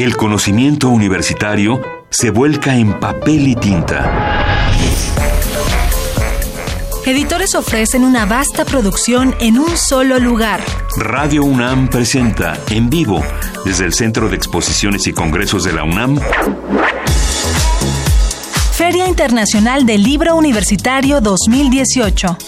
El conocimiento universitario se vuelca en papel y tinta. Editores ofrecen una vasta producción en un solo lugar. Radio UNAM presenta en vivo desde el Centro de Exposiciones y Congresos de la UNAM. Feria Internacional del Libro Universitario 2018.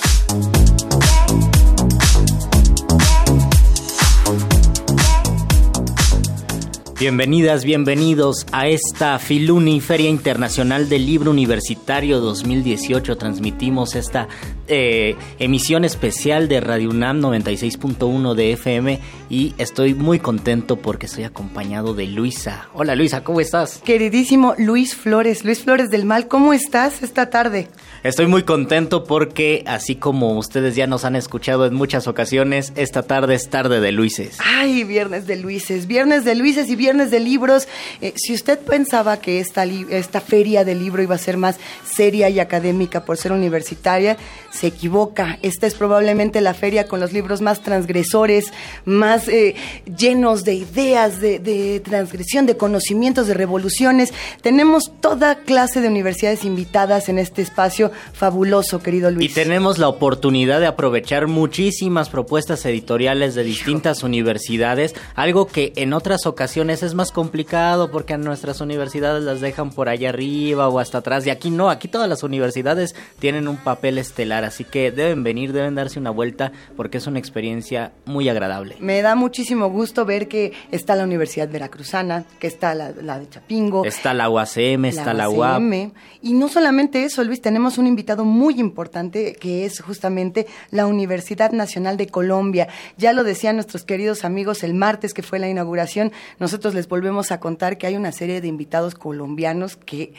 Bienvenidas, bienvenidos a esta Filuni Feria Internacional del Libro Universitario 2018. Transmitimos esta eh, emisión especial de Radio UNAM 96.1 de FM y estoy muy contento porque estoy acompañado de Luisa. Hola Luisa, ¿cómo estás? Queridísimo Luis Flores, Luis Flores del Mal, ¿cómo estás esta tarde? Estoy muy contento porque así como ustedes ya nos han escuchado en muchas ocasiones, esta tarde es tarde de Luises. Ay, viernes de Luises, viernes de Luises y viernes de libros. Eh, si usted pensaba que esta, esta feria del libro iba a ser más seria y académica por ser universitaria, se equivoca. Esta es probablemente la feria con los libros más transgresores, más eh, llenos de ideas, de, de transgresión, de conocimientos, de revoluciones. Tenemos toda clase de universidades invitadas en este espacio fabuloso, querido Luis. Y tenemos la oportunidad de aprovechar muchísimas propuestas editoriales de distintas universidades, algo que en otras ocasiones es más complicado porque en nuestras universidades las dejan por allá arriba o hasta atrás. Y aquí no, aquí todas las universidades tienen un papel estelar, así que deben venir, deben darse una vuelta porque es una experiencia muy agradable. Me da muchísimo gusto ver que está la Universidad Veracruzana, que está la, de Chapingo. Está la UACM, está la, UAP. Y no solamente eso, Luis, tenemos un un invitado muy importante que es justamente la Universidad Nacional de Colombia. Ya lo decían nuestros queridos amigos el martes que fue la inauguración, nosotros les volvemos a contar que hay una serie de invitados colombianos que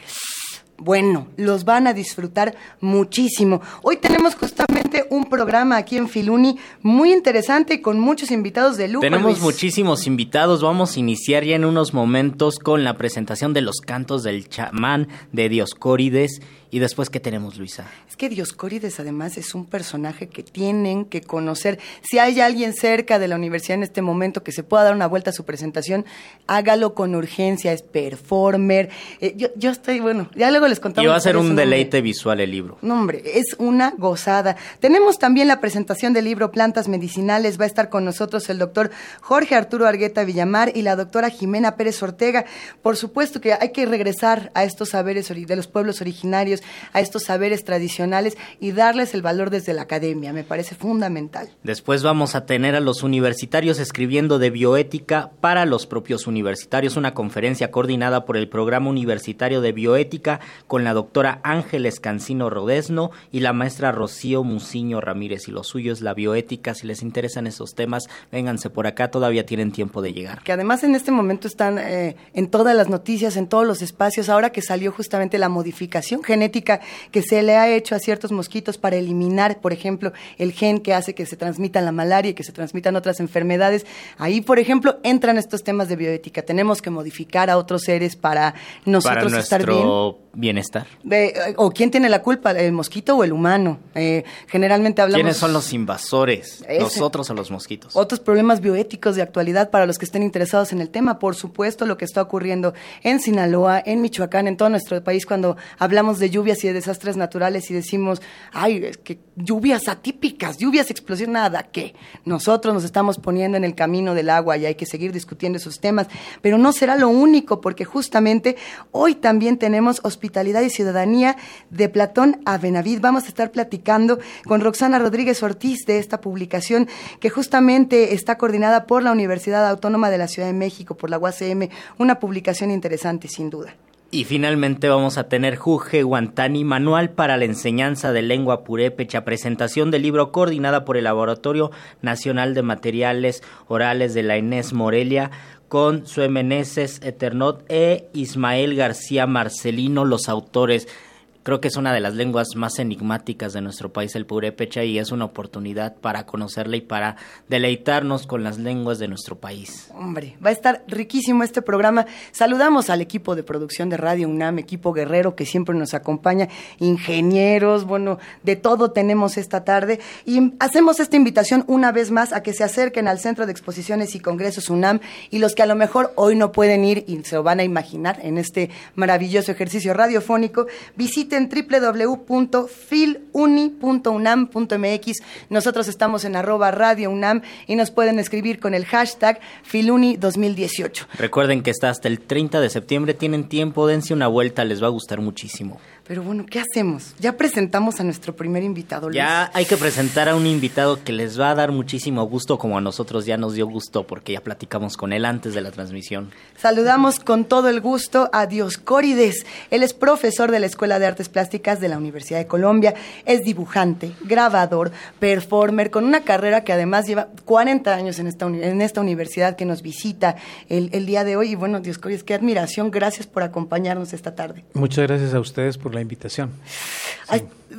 bueno, los van a disfrutar muchísimo. Hoy tenemos justamente un programa aquí en Filuni muy interesante con muchos invitados de lujo. Tenemos muchísimos invitados. Vamos a iniciar ya en unos momentos con la presentación de los cantos del chamán de Dioscórides ¿Y después qué tenemos, Luisa? Es que Dioscórides además es un personaje que tienen que conocer. Si hay alguien cerca de la universidad en este momento que se pueda dar una vuelta a su presentación, hágalo con urgencia, es performer. Eh, yo, yo, estoy, bueno, ya luego les contamos. Y va a ser un deleite visual el libro. No, hombre, es una gozada. Tenemos también la presentación del libro Plantas Medicinales. Va a estar con nosotros el doctor Jorge Arturo Argueta Villamar y la doctora Jimena Pérez Ortega. Por supuesto que hay que regresar a estos saberes de los pueblos originarios a estos saberes tradicionales y darles el valor desde la academia. Me parece fundamental. Después vamos a tener a los universitarios escribiendo de bioética para los propios universitarios, una conferencia coordinada por el Programa Universitario de Bioética con la doctora Ángeles Cancino Rodesno y la maestra Rocío Muciño Ramírez. Y lo suyo es la bioética. Si les interesan esos temas, vénganse por acá, todavía tienen tiempo de llegar. Que además en este momento están eh, en todas las noticias, en todos los espacios, ahora que salió justamente la modificación genética que se le ha hecho a ciertos mosquitos para eliminar, por ejemplo, el gen que hace que se transmita la malaria y que se transmitan otras enfermedades. Ahí, por ejemplo, entran estos temas de bioética. Tenemos que modificar a otros seres para nosotros para estar bien. bienestar. o quién tiene la culpa, el mosquito o el humano. Eh, generalmente hablamos. ¿Quiénes son los invasores? Nosotros o los mosquitos. Otros problemas bioéticos de actualidad para los que estén interesados en el tema. Por supuesto, lo que está ocurriendo en Sinaloa, en Michoacán, en todo nuestro país cuando hablamos de lluvia lluvias y de desastres naturales y decimos, ay, es que lluvias atípicas, lluvias explosivas, nada, que nosotros nos estamos poniendo en el camino del agua y hay que seguir discutiendo esos temas, pero no será lo único porque justamente hoy también tenemos hospitalidad y ciudadanía de Platón a Benavid. Vamos a estar platicando con Roxana Rodríguez Ortiz de esta publicación que justamente está coordinada por la Universidad Autónoma de la Ciudad de México, por la UACM, una publicación interesante sin duda. Y finalmente vamos a tener Juge Guantani, Manual para la Enseñanza de Lengua Purépecha, presentación del libro coordinada por el Laboratorio Nacional de Materiales Orales de la Inés Morelia, con Sue Eternot e Ismael García Marcelino, los autores. Creo que es una de las lenguas más enigmáticas de nuestro país, el purépecha, y es una oportunidad para conocerla y para deleitarnos con las lenguas de nuestro país. Hombre, va a estar riquísimo este programa. Saludamos al equipo de producción de Radio UNAM, equipo guerrero que siempre nos acompaña, ingenieros, bueno, de todo tenemos esta tarde. Y hacemos esta invitación una vez más a que se acerquen al Centro de Exposiciones y Congresos UNAM y los que a lo mejor hoy no pueden ir y se lo van a imaginar en este maravilloso ejercicio radiofónico, visiten en www.filuni.unam.mx. Nosotros estamos en arroba Radio UNAM y nos pueden escribir con el hashtag Filuni 2018. Recuerden que está hasta el 30 de septiembre, tienen tiempo, dense una vuelta, les va a gustar muchísimo. Pero bueno, ¿qué hacemos? Ya presentamos a nuestro primer invitado. Luis. Ya hay que presentar a un invitado que les va a dar muchísimo gusto, como a nosotros ya nos dio gusto, porque ya platicamos con él antes de la transmisión. Saludamos con todo el gusto a Dioscórides. Él es profesor de la Escuela de Artes Plásticas de la Universidad de Colombia. Es dibujante, grabador, performer, con una carrera que además lleva 40 años en esta, en esta universidad que nos visita el, el día de hoy. Y bueno, Dioscórides, qué admiración. Gracias por acompañarnos esta tarde. Muchas gracias a ustedes por la invitación.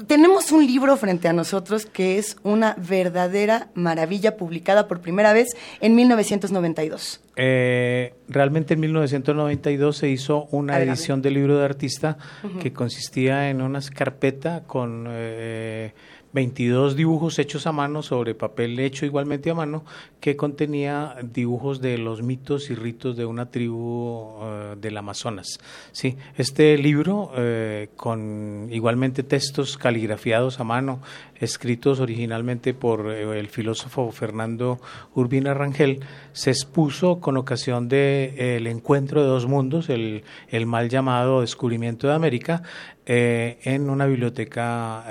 Tenemos un libro frente a nosotros que es una verdadera maravilla, publicada por primera vez en 1992. Eh, realmente en 1992 se hizo una edición del libro de artista uh -huh. que consistía en una carpeta con... Eh, 22 dibujos hechos a mano sobre papel hecho igualmente a mano que contenía dibujos de los mitos y ritos de una tribu uh, del Amazonas. Sí, este libro eh, con igualmente textos caligrafiados a mano, escritos originalmente por eh, el filósofo Fernando Urbina Rangel, se expuso con ocasión del de, eh, encuentro de dos mundos, el, el mal llamado descubrimiento de América, eh, en una biblioteca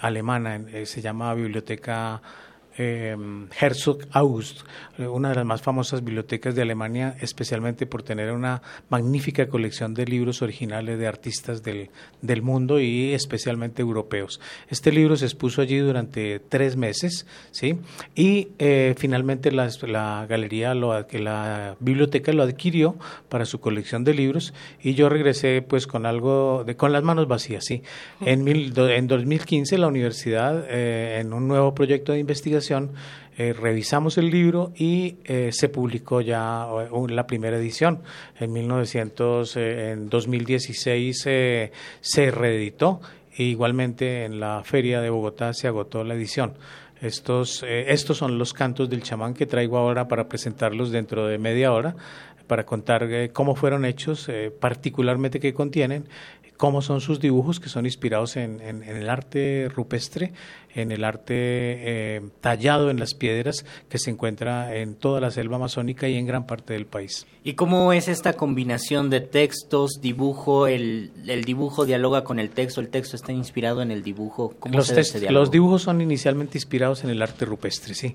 alemana, se llama Biblioteca Herzog August, una de las más famosas bibliotecas de Alemania, especialmente por tener una magnífica colección de libros originales de artistas del, del mundo y especialmente europeos. Este libro se expuso allí durante tres meses, ¿sí? Y eh, finalmente la, la galería, lo, la biblioteca lo adquirió para su colección de libros y yo regresé pues con algo, con las manos vacías, ¿sí? En, mil, en 2015 la universidad, eh, en un nuevo proyecto de investigación, eh, revisamos el libro y eh, se publicó ya uh, la primera edición. En, 1900, eh, en 2016 se reeditó e igualmente en la feria de Bogotá se agotó la edición. Estos, estos son los cantos del chamán que traigo ahora para presentarlos dentro de media hora para contar cómo fueron hechos, particularmente qué contienen, cómo son sus dibujos, que son inspirados en, en, en el arte rupestre, en el arte eh, tallado en las piedras que se encuentra en toda la selva amazónica y en gran parte del país. ¿Y cómo es esta combinación de textos, dibujo, el, el dibujo dialoga con el texto, el texto está inspirado en el dibujo? ¿Cómo los, se ese los dibujos son inicialmente inspirados en el arte rupestre, sí.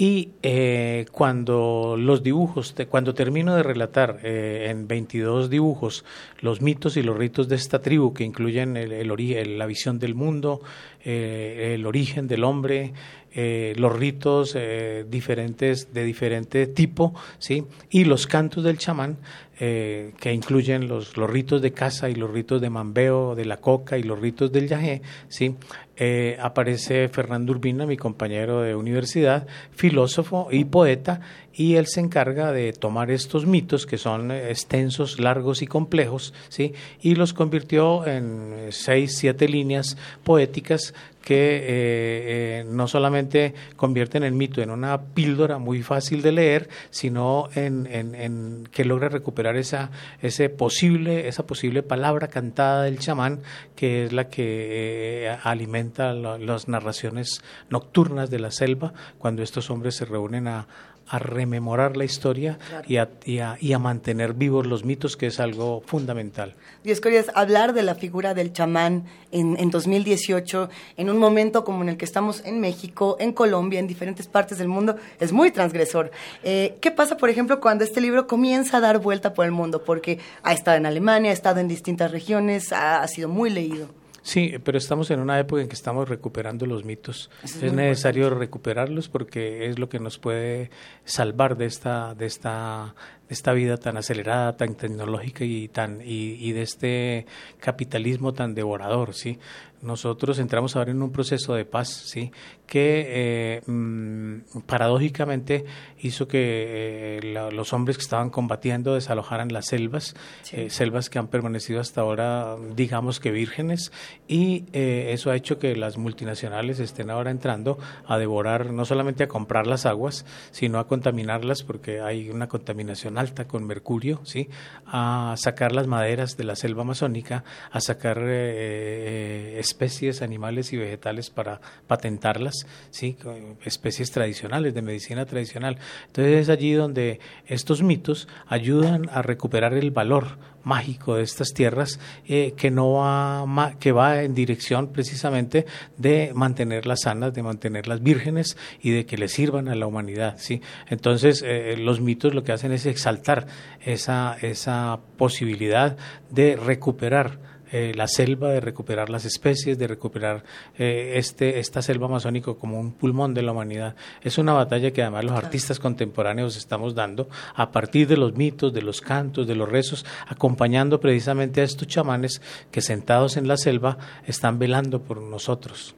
Y eh, cuando los dibujos, te, cuando termino de relatar eh, en 22 dibujos los mitos y los ritos de esta tribu, que incluyen el, origen, la visión del mundo, eh, el origen del hombre, eh, los ritos eh, diferentes de diferente tipo, ¿sí? y los cantos del chamán, eh, que incluyen los, los, ritos de caza y los ritos de mambeo, de la coca y los ritos del yagé, ¿sí? Eh, aparece Fernando Urbina, mi compañero de universidad, filósofo y poeta, y él se encarga de tomar estos mitos que son extensos, largos y complejos, ¿sí? y los convirtió en seis, siete líneas poéticas que eh, eh, no solamente convierten el mito en una píldora muy fácil de leer, sino en, en, en que logra recuperar esa, ese posible, esa posible palabra cantada del chamán, que es la que eh, alimenta las narraciones nocturnas de la selva, cuando estos hombres se reúnen a, a rememorar la historia claro. y, a, y, a, y, a, mantener vivos los mitos, que es algo fundamental. Diez Corias, hablar de la figura del chamán en, en, 2018, en un momento como en el que estamos en México, en Colombia, en diferentes partes del mundo, es muy transgresor. Eh, ¿Qué pasa, por ejemplo, cuando este libro comienza a dar vuelta por el mundo? Porque ha estado en Alemania, ha estado en distintas regiones, ha, ha sido muy leído. Sí, pero estamos en una época en que estamos recuperando los mitos. Es, es necesario importante. recuperarlos porque es lo que nos puede salvar de esta, de esta, esta vida tan acelerada, tan tecnológica y tan y, y de este capitalismo tan devorador, ¿sí? nosotros entramos ahora en un proceso de paz, ¿sí? que eh, mm, paradójicamente hizo que eh, los hombres que estaban combatiendo desalojaran las selvas, eh, selvas que han permanecido hasta ahora, digamos que vírgenes, y eso ha hecho que las multinacionales estén ahora entrando a devorar, no solamente a comprar las aguas, sino a contaminarlas, porque hay una contaminación alta con mercurio, ¿sí? a sacar las maderas de la selva amazónica, a sacar especies animales y vegetales para patentarlas, ¿sí? especies tradicionales, de medicina tradicional. Entonces es allí donde estos mitos ayudan a recuperar el valor mágico de estas tierras eh, que no va que va en dirección precisamente de mantenerlas sanas de mantenerlas vírgenes y de que le sirvan a la humanidad sí entonces eh, los mitos lo que hacen es exaltar esa esa posibilidad de recuperar eh, la selva, de recuperar las especies, de recuperar eh, este, esta selva amazónica como un pulmón de la humanidad. Es una batalla que además los artistas contemporáneos estamos dando a partir de los mitos, de los cantos, de los rezos, acompañando precisamente a estos chamanes que sentados en la selva están velando por nosotros.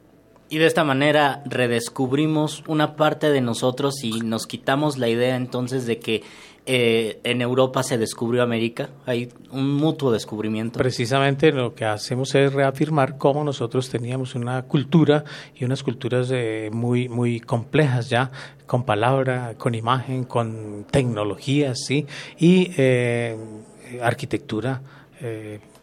Y de esta manera redescubrimos una parte de nosotros y nos quitamos la idea entonces de que eh, en Europa se descubrió América, hay un mutuo descubrimiento. Precisamente lo que hacemos es reafirmar cómo nosotros teníamos una cultura y unas culturas eh, muy, muy complejas ya, con palabra, con imagen, con tecnología, ¿sí? Y eh, arquitectura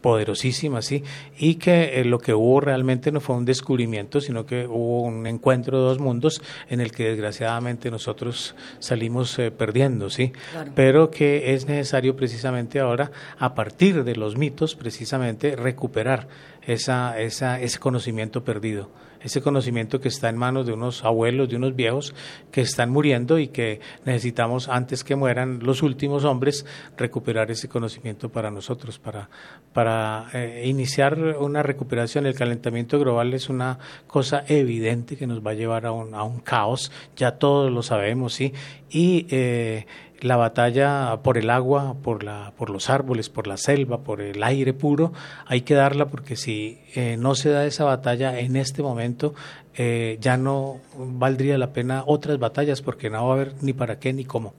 poderosísima, sí, y que eh, lo que hubo realmente no fue un descubrimiento, sino que hubo un encuentro de dos mundos en el que desgraciadamente nosotros salimos eh, perdiendo, sí, pero que es necesario precisamente ahora, a partir de los mitos, precisamente recuperar esa, esa, ese conocimiento perdido ese conocimiento que está en manos de unos abuelos, de unos viejos que están muriendo y que necesitamos, antes que mueran los últimos hombres, recuperar ese conocimiento para nosotros, para, para eh, iniciar una recuperación. El calentamiento global es una cosa evidente que nos va a llevar a un, a un caos, ya todos lo sabemos, ¿sí? Y eh, la batalla por el agua, por, la, por los árboles, por la selva, por el aire puro, hay que darla porque si eh, no se da esa batalla en este momento, eh, ya no valdría la pena otras batallas porque no va a haber ni para qué ni cómo.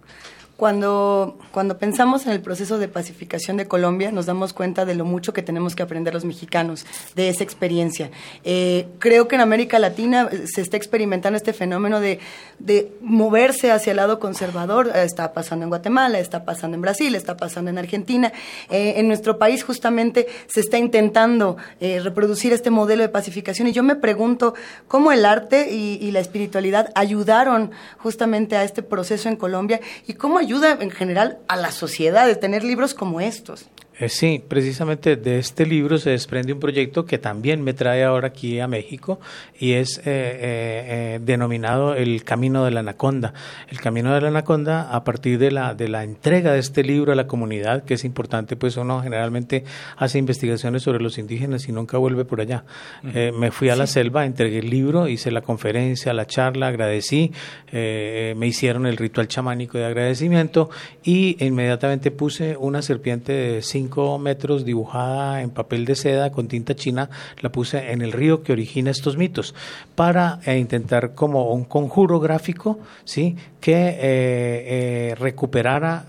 Cuando, cuando pensamos en el proceso de pacificación de Colombia, nos damos cuenta de lo mucho que tenemos que aprender los mexicanos de esa experiencia. Eh, creo que en América Latina eh, se está experimentando este fenómeno de, de moverse hacia el lado conservador. Eh, está pasando en Guatemala, está pasando en Brasil, está pasando en Argentina. en nuestro país justamente se está intentando reproducir este modelo de pacificación y yo me pregunto cómo el arte y, y la espiritualidad ayudaron justamente a este proceso en Colombia y cómo ayuda en general a la sociedad de tener libros como estos. Eh, sí, precisamente de este libro se desprende un proyecto que también me trae ahora aquí a México y es eh, eh, denominado El Camino de la Anaconda. El Camino de la Anaconda, a partir de la, de la entrega de este libro a la comunidad, que es importante, pues uno generalmente hace investigaciones sobre los indígenas y nunca vuelve por allá. me fui a la selva, entregué el libro, hice la conferencia, la charla, agradecí, me hicieron el ritual chamánico de agradecimiento y inmediatamente puse una serpiente de cinco metros dibujada en papel de seda con tinta china, la puse en el río que origina estos mitos, para eh, intentar como un conjuro gráfico, ¿sí? que eh, eh, recuperara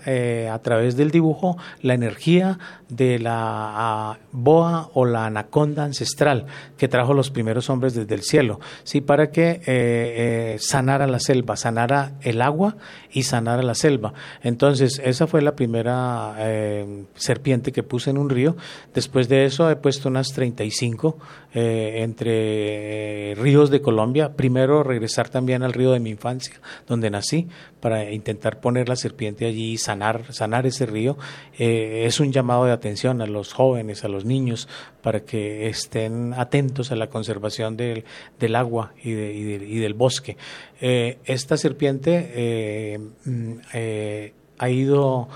a través del dibujo la energía de la boa o la anaconda ancestral que trajo los primeros hombres desde el cielo, ¿sí? para que sanara la selva, sanara el agua y sanara la selva. Entonces, esa fue la primera serpiente que puse en un río. Después de eso he puesto unas 35 eh, entre eh, ríos de Colombia. Primero regresar también al río de mi infancia, donde nací, para intentar poner la serpiente allí y sanar, sanar ese río. Eh, es un llamado de atención a los jóvenes, a los niños, para que estén atentos a la conservación del, del agua y, y, del bosque. esta serpiente mm, ha ido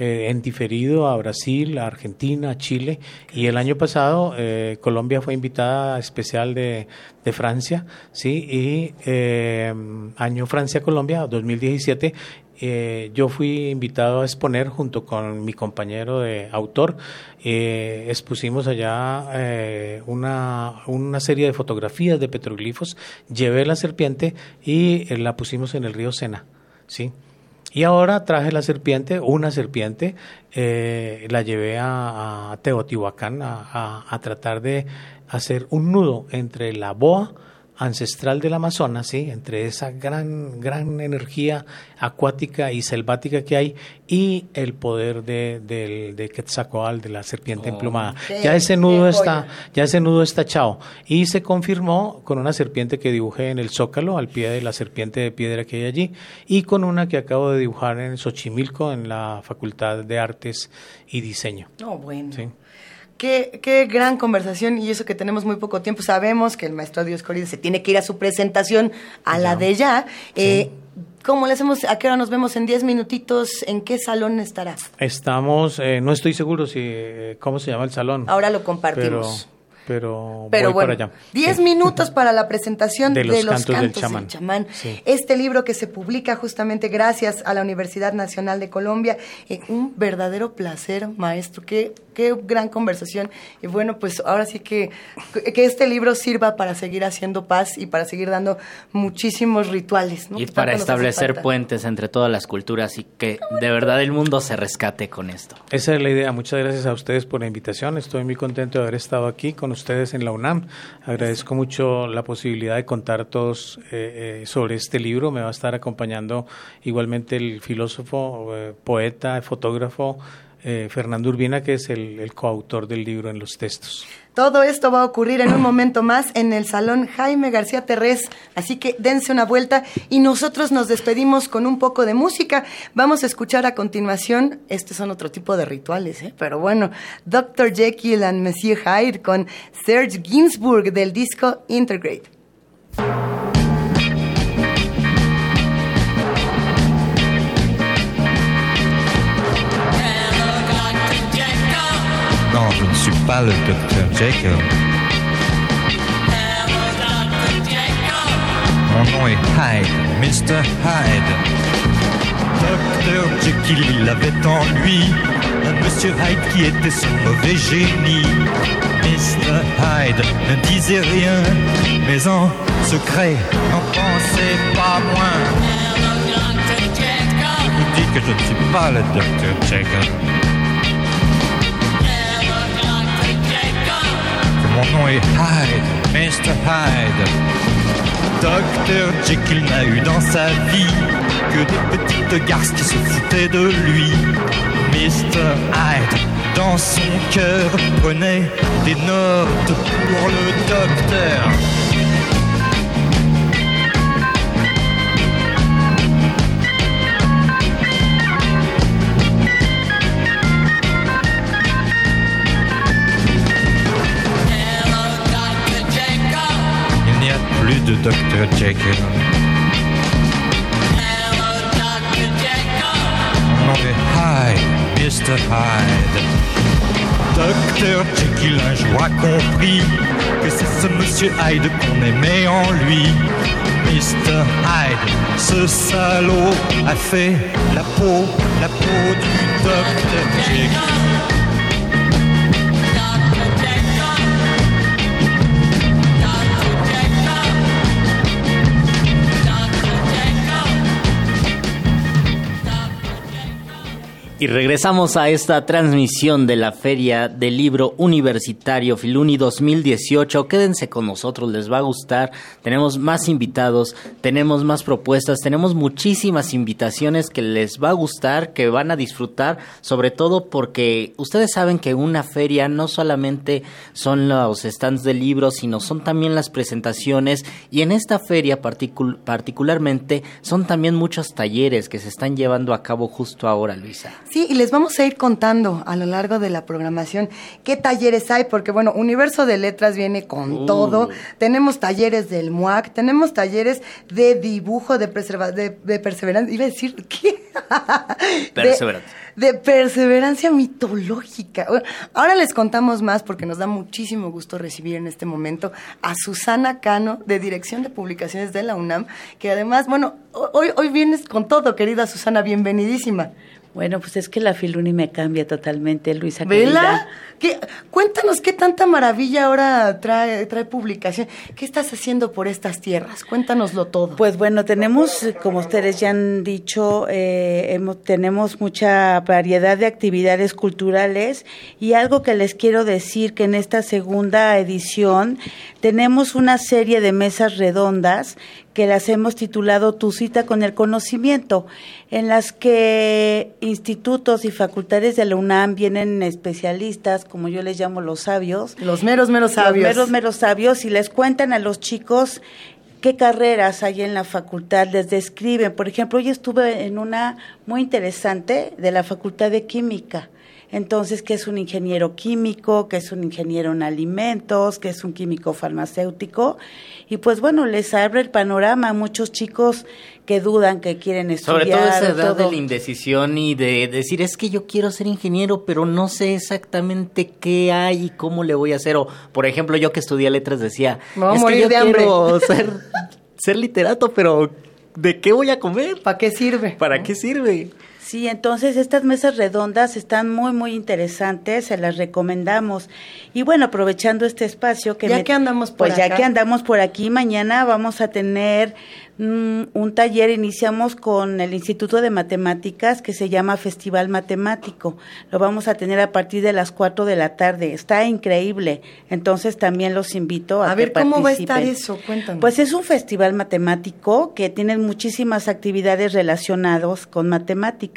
eh, en diferido a Brasil, a Argentina, a Chile y el año pasado eh, Colombia fue invitada especial de, de Francia, sí, y eh, año Francia-Colombia 2017 eh, yo fui invitado a exponer junto con mi compañero de autor. Eh, expusimos allá eh, una, una serie de fotografías de petroglifos, llevé la serpiente y la pusimos en el río Sena. ¿sí? Y ahora traje la serpiente, una serpiente, la llevé a, Teotihuacán a, a, tratar de hacer un nudo entre la boa, ancestral del Amazonas, ¿sí? entre esa gran, gran energía acuática y selvática que hay y el poder de, de, de Quetzalcoatl, de la serpiente oh, emplumada. ya ese nudo está, ya ese nudo está echado. Y se confirmó con una serpiente que dibujé en el Zócalo, al pie de la serpiente de piedra que hay allí, y con una que acabo de dibujar en Xochimilco, en la Facultad de Artes y Diseño. Oh, bueno. ¿Sí? Qué, gran conversación y eso que tenemos muy poco tiempo. Sabemos que el maestro Dios Corrido se tiene que ir a su presentación, a la de ya. Eh, ¿Cómo le hacemos? ¿A qué hora nos vemos? ¿En 10 minutitos? ¿En qué salón estará? Estamos, eh, no estoy seguro si, eh, ¿cómo se llama el salón? Ahora lo compartimos pero, pero voy bueno, para allá. Diez minutos para la presentación de los, cantos, del chamán. Este libro que se publica justamente gracias a la Universidad Nacional de Colombia. Eh, un verdadero placer, maestro. Qué, qué gran conversación. Y bueno, pues ahora sí que, que este libro sirva para seguir haciendo paz y para seguir dando muchísimos rituales. Y para establecer puentes entre todas las culturas y que de verdad el mundo se rescate con esto. Esa es la idea. Muchas gracias a ustedes por la invitación. Estoy muy contento de haber estado aquí con ustedes en la UNAM. Agradezco mucho la posibilidad de contar todos eh, eh, sobre este libro. Me va a estar acompañando igualmente el filósofo, eh, poeta, fotógrafo Fernando Urbina, que es el, el coautor del libro en los textos. Todo esto va a ocurrir en un momento más en el Salón Jaime García Terrés, así que dense una vuelta y nosotros nos despedimos con un poco de música. Vamos a escuchar a continuación, estos son otro tipo de rituales, ¿eh? pero bueno, Dr. Jekyll and Monsieur Hyde con Serge Ginsburg del disco Integrate. Pas le docteur Jekyll. Mon nom est Hyde, Mr. Hyde. Docteur Jekyll, il avait en lui? Un Monsieur Hyde qui était son mauvais génie. Mr. Hyde ne disait rien, mais en secret n'en pensait pas moins. Je vous dis que je ne suis pas le docteur Jekyll. Mon nom est Hyde, Mr. Hyde. Docteur Jekyll n'a eu dans sa vie que des petites garces qui se foutaient de lui. Mr. Hyde, dans son cœur, prenait des notes pour le docteur. De Dr. Jekyll. Mon nom est Hyde, Mr. Hyde. Dr. Jekyll un jour compris que c'est ce monsieur Hyde qu'on aimait en lui. Mr. Hyde, ce salaud a fait la peau, la peau du Dr. Jekyll. Y regresamos a esta transmisión de la Feria del Libro Universitario Filuni 2018. Quédense con nosotros, les va a gustar. Tenemos más invitados, tenemos más propuestas, tenemos muchísimas invitaciones que les va a gustar, que van a disfrutar, sobre todo porque ustedes saben que una feria no solamente son los stands de libros, sino son también las presentaciones y en esta feria particularmente son también muchos talleres que se están llevando a cabo justo ahora, Luisa. Sí, y les vamos a ir contando a lo largo de la programación qué talleres hay, porque bueno, Universo de Letras viene con uh. todo. Tenemos talleres del MUAC, tenemos talleres de dibujo, de, preserva de, perseverancia. Iba a decir, ¿qué? Perseverancia de perseverancia mitológica. ahora les contamos más porque nos da muchísimo gusto recibir en este momento a Susana Cano de Dirección de Publicaciones de la UNAM, que además, bueno, hoy, hoy vienes con todo, querida Susana, bienvenidísima. Bueno, pues es que la Filuni me cambia totalmente, Luisa. ¿Vela? cuéntanos qué tanta maravilla ahora trae, trae publicación. ¿Qué estás haciendo por estas tierras? Cuéntanoslo todo. Pues bueno, tenemos, como ustedes ya han dicho, eh, tenemos mucha variedad de actividades culturales y algo que les quiero decir que en esta segunda edición tenemos una serie de mesas redondas que las hemos titulado Tu cita con el conocimiento, en las que institutos y facultades de la UNAM vienen especialistas, como yo les llamo los sabios. Los meros, meros sabios. Los meros, meros sabios, y les cuentan a los chicos qué carreras hay en la facultad, les describen. Por ejemplo, hoy estuve en una muy interesante de la Facultad de Química entonces, ¿qué es un ingeniero químico? ¿Qué es un ingeniero en alimentos? ¿Qué es un químico farmacéutico? Y pues bueno, les abre el panorama a muchos chicos que dudan, que quieren estudiar. Sobre todo esa edad de la indecisión y de decir, es que yo quiero ser ingeniero, pero no sé exactamente qué hay y cómo le voy a hacer. O, por ejemplo, yo que estudié letras decía, es que yo quiero ser, ser literato, pero ¿de qué voy a comer? ¿Para qué sirve? ¿Para qué sirve? Sí, entonces estas mesas redondas están muy, muy interesantes, se las recomendamos. Y bueno, aprovechando este espacio que... Ya que andamos por Pues ya que andamos por aquí, mañana vamos a tener Mm, un taller, iniciamos con el Instituto de Matemáticas que se llama Festival Matemático. Lo vamos a tener a partir de las 4 de la tarde. Está increíble. Entonces también los invito a, a ver cómo va a estar eso. Cuéntanos. Pues es un festival matemático que tiene muchísimas actividades relacionadas con matemáticas.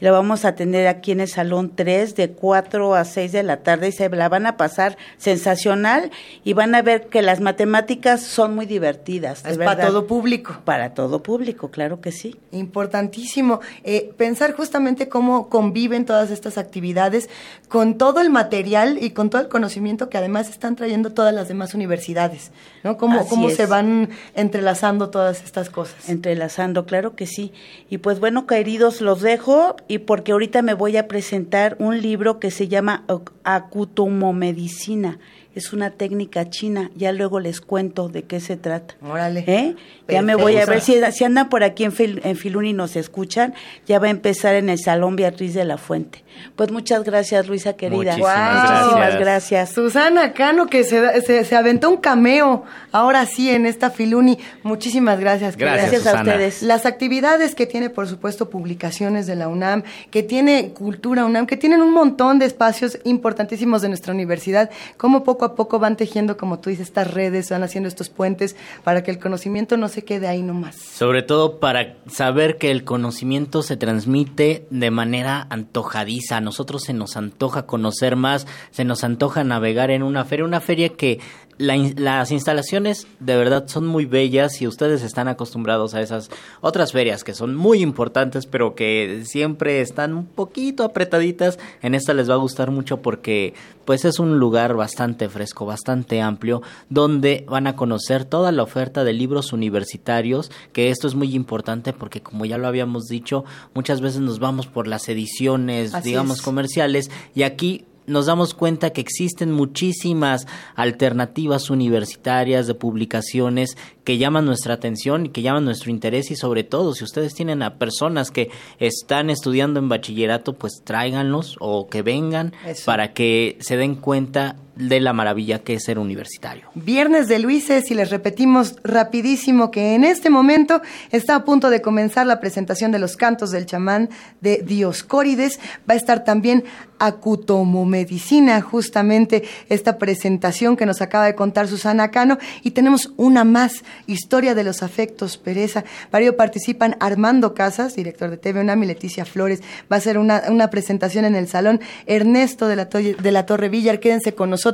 Y lo vamos a tener aquí en el Salón 3 de 4 a 6 de la tarde y se la van a pasar sensacional y van a ver que las matemáticas son muy divertidas. Es para todo público. Para todo público, claro que sí. Importantísimo. Eh, pensar justamente cómo conviven todas estas actividades con todo el material y con todo el conocimiento que además están trayendo todas las demás universidades, ¿no? Cómo, cómo se van entrelazando todas estas cosas. Entrelazando, claro que sí. Y pues bueno, queridos, los dejo y porque ahorita me voy a presentar un libro que se llama Acutomomedicina es una técnica china. Ya luego les cuento de qué se trata. Órale. ¿Eh? Ya me voy a ver si, si andan por aquí en, Fil, en Filuni y nos escuchan. Ya va a empezar en el Salón Beatriz de la Fuente. Pues muchas gracias, Luisa querida. Muchísimas, gracias. Susana Cano, que se, se, aventó un cameo ahora sí en esta Filuni. Muchísimas gracias. Gracias, a ustedes. Las actividades que tiene, por supuesto, publicaciones de la UNAM, que tiene Cultura UNAM, que tienen un montón de espacios importantísimos de nuestra universidad, como poco a poco van tejiendo, como tú dices, estas redes, van haciendo estos puentes para que el conocimiento no se quede ahí nomás. Sobre todo para saber que el conocimiento se transmite de manera antojadiza a nosotros se nos antoja conocer más, se nos antoja navegar en una feria, una feria que las instalaciones de verdad son muy bellas y ustedes están acostumbrados a esas otras ferias que son muy importantes pero que siempre están un poquito apretaditas. En esta les va a gustar mucho porque pues es un lugar bastante fresco, bastante amplio donde van a conocer toda la oferta de libros universitarios, que esto es muy importante porque como ya lo habíamos dicho, muchas veces nos vamos por las ediciones, digamos, comerciales y aquí nos damos cuenta que existen muchísimas alternativas universitarias de publicaciones que llaman nuestra atención y que llaman nuestro interés y sobre todo si ustedes tienen a personas que están estudiando en bachillerato, pues tráiganlos o que vengan para que se den cuenta de la maravilla que es ser universitario. Viernes de Luises y les repetimos rapidísimo que en este momento está a punto de comenzar la presentación de los cantos del chamán de Dioscórides. Va a estar también Acutomomedicina, justamente esta presentación que nos acaba de contar Susana Cano. Y tenemos una más, Historia de los Afectos, Pereza. Para participan Armando Casas, director de TV UNAM, y Leticia Flores. Va a ser una, una presentación en el salón Ernesto de la, de la Torre Villar. Quédense con nosotros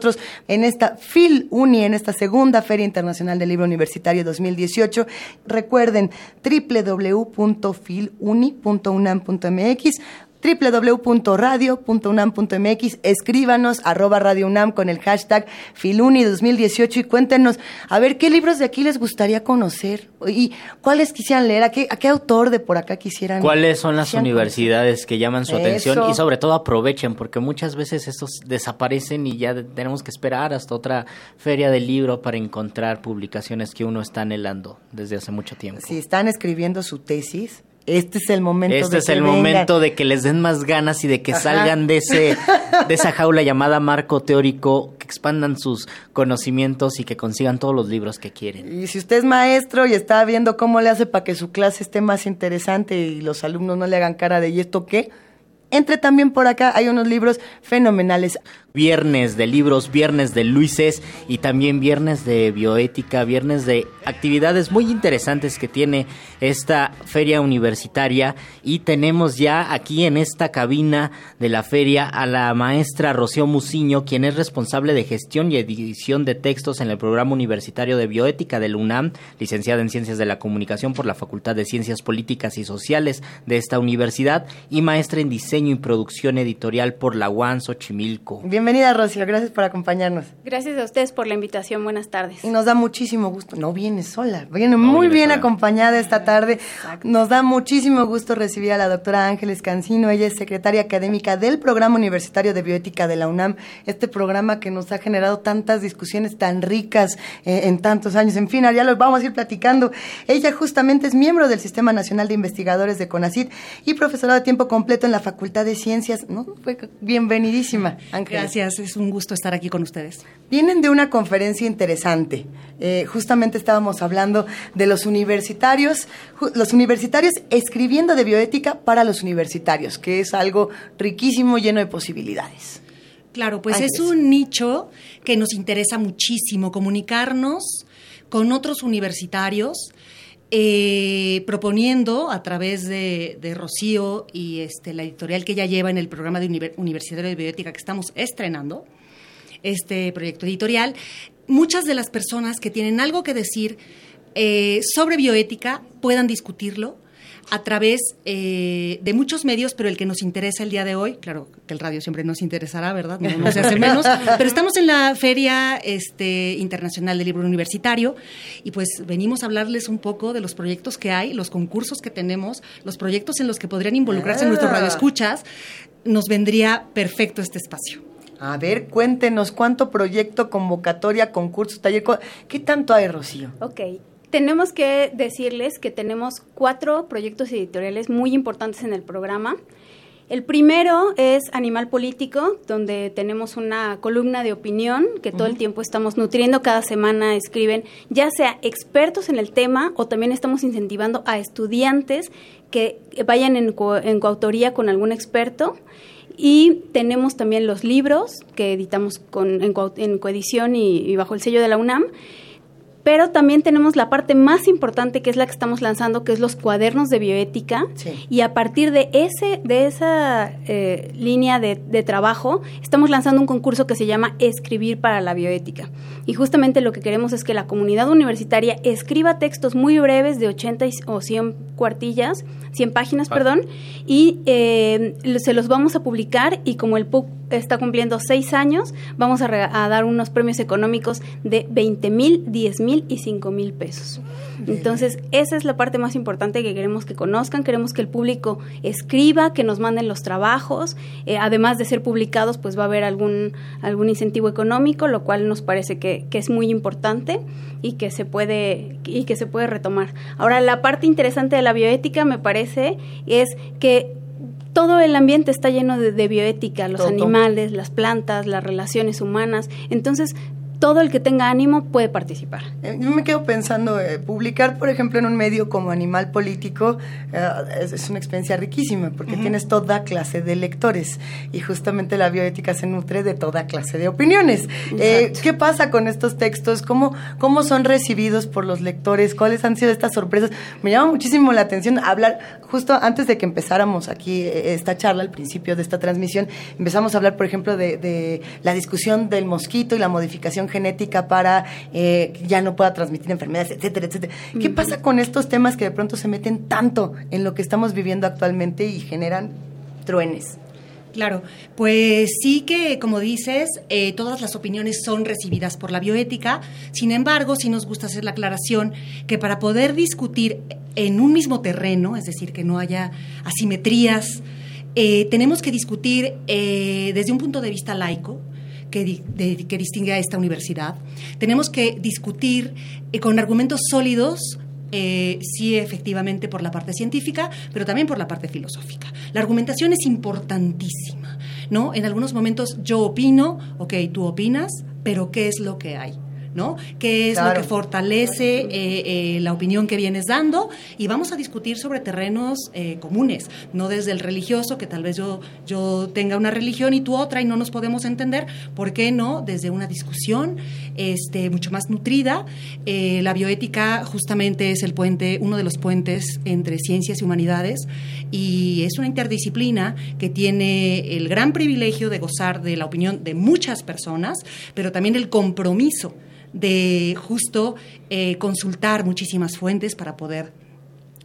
en esta FIL Uni, en esta segunda Feria Internacional del Libro Universitario 2018. Recuerden www.filuni.unam.mx www.radio.unam.mx, escríbanos arroba Radio UNAM con el hashtag Filuni 2018 y cuéntenos a ver qué libros de aquí les gustaría conocer y cuáles quisieran leer, a qué, a qué autor de por acá quisieran. ¿Cuáles son las universidades que llaman su atención? Y sobre todo aprovechen, porque muchas veces estos desaparecen y ya tenemos que esperar hasta otra feria del libro para encontrar publicaciones que uno está anhelando desde hace mucho tiempo. Si están escribiendo su tesis, este es el momento este es el momento de que les den más ganas y de que salgan de ese de esa jaula llamada marco teórico que expandan sus conocimientos y que consigan todos los libros que quieren. Y si usted es maestro y está viendo cómo le hace para que su clase esté más interesante y los alumnos no le hagan cara de y esto qué entre también por acá hay unos libros fenomenales viernes de libros, viernes de Luises y también viernes de bioética, viernes de actividades muy interesantes que tiene esta feria universitaria y tenemos ya aquí en esta cabina de la feria a la maestra Rocío Muciño, quien es responsable de gestión y edición de textos en el programa universitario de bioética del UNAM, licenciada en Ciencias de la Comunicación por la Facultad de Ciencias Políticas y Sociales de esta universidad y maestra en diseño y producción editorial por la UAN Xochimilco. Bienvenida, Rocío. Gracias por acompañarnos. Gracias a ustedes por la invitación. Buenas tardes. Y nos da muchísimo gusto. No viene sola, viene muy bien acompañada esta tarde. Nos da muchísimo gusto recibir a la doctora Ángeles Cancino. Ella es secretaria académica del Programa Universitario de Bioética de la UNAM. Este programa que nos ha generado tantas discusiones tan ricas eh, en tantos años. En fin, ya lo vamos a ir platicando. Ella justamente es miembro del Sistema Nacional de Investigadores de CONACID y profesora de tiempo completo en la Facultad de Ciencias. ¿No? Bienvenidísima, Ángeles. Gracias, es un gusto estar aquí con ustedes. Vienen de una conferencia interesante. Eh, justamente estábamos hablando de los universitarios, los universitarios escribiendo de bioética para los universitarios, que es algo riquísimo, lleno de posibilidades. Claro, pues es un nicho que nos interesa muchísimo, comunicarnos con otros universitarios eh, proponiendo a través de, Rocío y este, la editorial que ella lleva en el programa de Universitario de Bioética que estamos estrenando, este proyecto editorial, muchas de las personas que tienen algo que decir eh, sobre bioética puedan discutirlo a través eh, de muchos medios, pero el que nos interesa el día de hoy, claro que el radio siempre nos interesará, ¿verdad? No, se hace menos, pero estamos en la Feria este, Internacional del Libro Universitario y pues venimos a hablarles un poco de los proyectos que hay, los concursos que tenemos, los proyectos en los que podrían involucrarse nuestros ah. radioescuchas. Nos vendría perfecto este espacio. A ver, cuéntenos cuánto proyecto, convocatoria, concurso, taller, ¿qué tanto hay, Rocío? Ok, tenemos que decirles que tenemos cuatro proyectos editoriales muy importantes en el programa. El primero es Animal Político, donde tenemos una columna de opinión que todo el tiempo estamos nutriendo. Cada semana escriben ya sea expertos en el tema o también estamos incentivando a estudiantes que vayan en, coautoría con algún experto. Y tenemos también los libros que editamos con, en, coedición y bajo el sello de la UNAM pero también tenemos la parte más importante que es la que estamos lanzando, que es los cuadernos de bioética. Y a partir de ese, de esa eh, línea de, trabajo, estamos lanzando un concurso que se llama Escribir para la bioética. Y justamente lo que queremos es que la comunidad universitaria escriba textos muy breves de 80 o 100 cuartillas, 100 páginas, ah. perdón, y eh, se los vamos a publicar y como el PUC está cumpliendo seis años, vamos a, a dar unos premios económicos de 20 mil, 10 mil y cinco mil pesos. Entonces, esa es la parte más importante que queremos que conozcan. Queremos que el público escriba, que nos manden los trabajos. Eh, además de ser publicados, pues va a haber algún, algún incentivo económico, lo cual nos parece que, que es muy importante y que se puede y que se puede retomar. Ahora, la parte interesante de la bioética me parece es que todo el ambiente está lleno de, bioética, los animales, las plantas, las relaciones humanas. Entonces, todo el que tenga ánimo puede participar. Eh, yo me quedo pensando, eh, publicar, por ejemplo, en un medio como Animal Político eh, es, una experiencia riquísima porque tienes toda clase de lectores y justamente la bioética se nutre de toda clase de opiniones. ¿Qué pasa con estos textos? ¿Cómo, ¿Cómo son recibidos por los lectores? ¿Cuáles han sido estas sorpresas? Me llama muchísimo la atención hablar, justo antes de que empezáramos aquí esta charla, al principio de esta transmisión, empezamos a hablar, por ejemplo, de, de la discusión del mosquito y la modificación genética para eh, que ya no pueda transmitir enfermedades, etcétera, etcétera. ¿Qué pasa con estos temas que de pronto se meten tanto en lo que estamos viviendo actualmente y generan truenes. Claro, pues sí que, como dices, eh, todas las opiniones son recibidas por la bioética. Sin embargo, sí nos gusta hacer la aclaración que para poder discutir en un mismo terreno, es decir, que no haya asimetrías, eh, tenemos que discutir eh, desde un punto de vista laico, que, distingue a esta universidad. Tenemos que discutir con argumentos sólidos eh, sí efectivamente por la parte científica, pero también por la parte filosófica. La argumentación es importantísima, ¿no? En algunos momentos yo opino, ok, tú opinas, pero ¿qué es lo que hay? ¿No? ¿Qué es lo que fortalece eh, eh, la opinión que vienes dando? Y vamos a discutir sobre terrenos eh, comunes, no desde el religioso, que tal vez yo, yo tenga una religión y tú otra y no nos podemos entender, ¿por qué no? Desde una discusión este, mucho más nutrida. la bioética justamente es el puente, uno de los puentes entre ciencias y humanidades y es una interdisciplina que tiene el gran privilegio de gozar de la opinión de muchas personas, pero también el compromiso de justo eh, consultar muchísimas fuentes para poder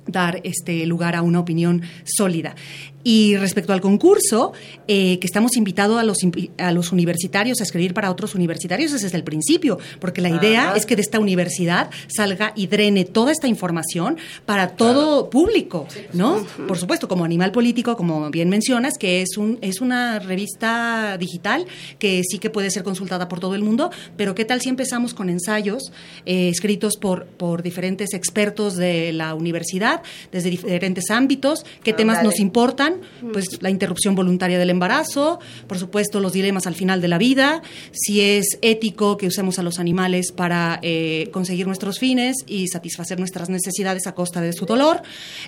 dar este lugar a una opinión sólida. Y respecto al concurso, eh, que estamos invitados a los, a los universitarios a escribir para otros universitarios desde el principio, porque la idea es que de esta universidad salga y drene toda esta información para todo público, ¿no? Por supuesto, como Animal Político, como bien mencionas, que es, un, es una revista digital que sí que puede ser consultada por todo el mundo, pero ¿qué tal si empezamos con ensayos eh, escritos por, por diferentes expertos de la universidad, desde diferentes ámbitos, qué temas nos importan? Pues la interrupción voluntaria del embarazo, por supuesto los dilemas al final de la vida, si es ético que usemos a los animales para eh, conseguir nuestros fines y satisfacer nuestras necesidades a costa de su dolor,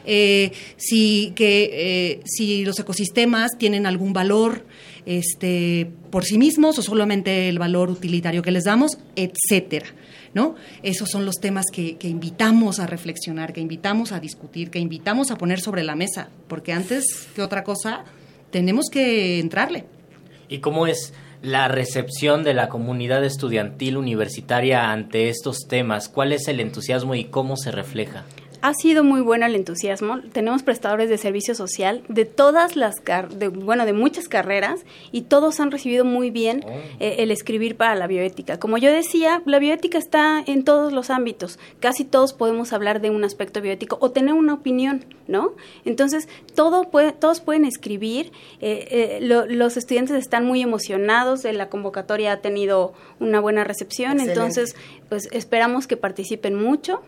eh, si, que, eh, si los ecosistemas tienen algún valor este, por sí mismos o solamente el valor utilitario que les damos, etcétera. ¿no? Esos son los temas que, invitamos a reflexionar, que invitamos a discutir, que invitamos a poner sobre la mesa, porque antes que otra cosa tenemos que entrarle. ¿Y cómo es la recepción de la comunidad estudiantil universitaria ante estos temas? ¿Cuál es el entusiasmo y cómo se refleja? Ha sido muy bueno el entusiasmo. Tenemos prestadores de servicio social de todas las, de, bueno, de muchas carreras y todos han recibido muy bien oh. eh, el escribir para la bioética. Como yo decía, la bioética está en todos los ámbitos. Casi todos podemos hablar de un aspecto bioético o tener una opinión, ¿no? Entonces, todo puede, todos pueden escribir. Eh, eh, los estudiantes están muy emocionados. La convocatoria ha tenido una buena recepción. Entonces, pues esperamos que participen mucho.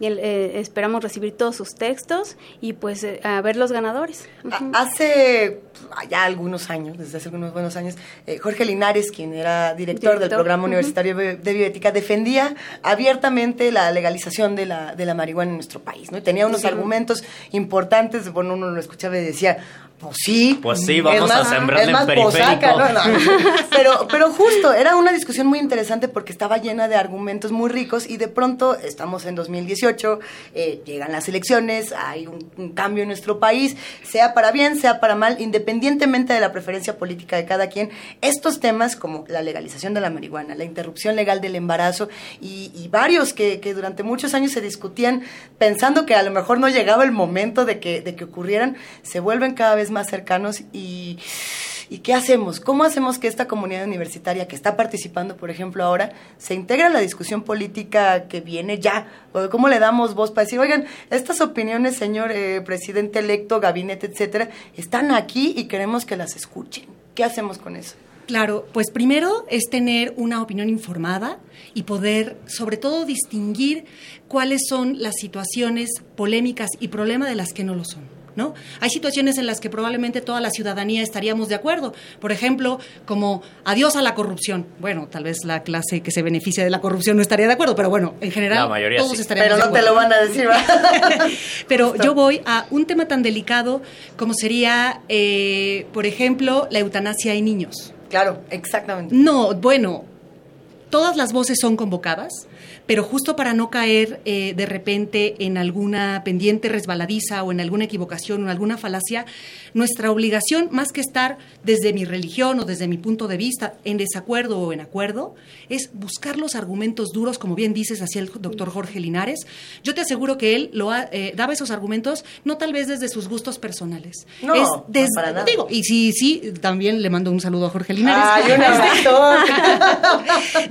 Eh, esperamos recibir todos sus textos y pues eh, a ver los ganadores. Hace ya algunos años, desde hace unos buenos años, eh, Jorge Linares, quien era director, del programa universitario de bioética, defendía abiertamente la legalización de la, de la marihuana en nuestro país, ¿no? tenía unos argumentos importantes, bueno, uno lo escuchaba y decía, pues sí. Pues sí, vamos a sembrar en periférico. Pero, pero justo, era una discusión muy interesante porque estaba llena de argumentos muy ricos y de pronto estamos en 2018, eh, llegan las elecciones, hay un, cambio en nuestro país, sea para bien, sea para mal, independientemente de la preferencia política de cada quien, estos temas como la legalización de la marihuana, la interrupción legal del embarazo y, varios que, que, durante muchos años se discutían pensando que a lo mejor no llegaba el momento de que, de que ocurrieran, se vuelven cada vez más cercanos y, qué hacemos, cómo hacemos que esta comunidad universitaria que está participando, por ejemplo, ahora, se integre a la discusión política que viene ya, o cómo le damos voz para decir, oigan, estas opiniones, señor eh, presidente electo, gabinete, etcétera, están aquí y queremos que las escuchen. ¿Qué hacemos con eso? Claro, pues primero es tener una opinión informada y poder, sobre todo, distinguir cuáles son las situaciones polémicas y problemas de las que no lo son. ¿No? Hay situaciones en las que probablemente toda la ciudadanía estaríamos de acuerdo. Por ejemplo, como adiós a la corrupción. Bueno, tal vez la clase que se beneficia de la corrupción no estaría de acuerdo, pero bueno, en general todos estaríamos de acuerdo. Pero no te lo van a decir, pero yo voy a un tema tan delicado como sería, eh, por ejemplo, la eutanasia en niños. Claro, exactamente. No, bueno, todas las voces son convocadas pero justo para no caer eh, de repente en alguna pendiente resbaladiza o en alguna equivocación o en alguna falacia, nuestra obligación, más que estar desde mi religión o desde mi punto de vista en desacuerdo o en acuerdo, es buscar los argumentos duros, como bien dices, hacia el doctor Jorge Linares. Yo te aseguro que él lo eh, daba esos argumentos no tal vez desde sus gustos personales. No, es no para nada. digo, y sí, sí, también le mando un saludo a Jorge Linares. Ay, un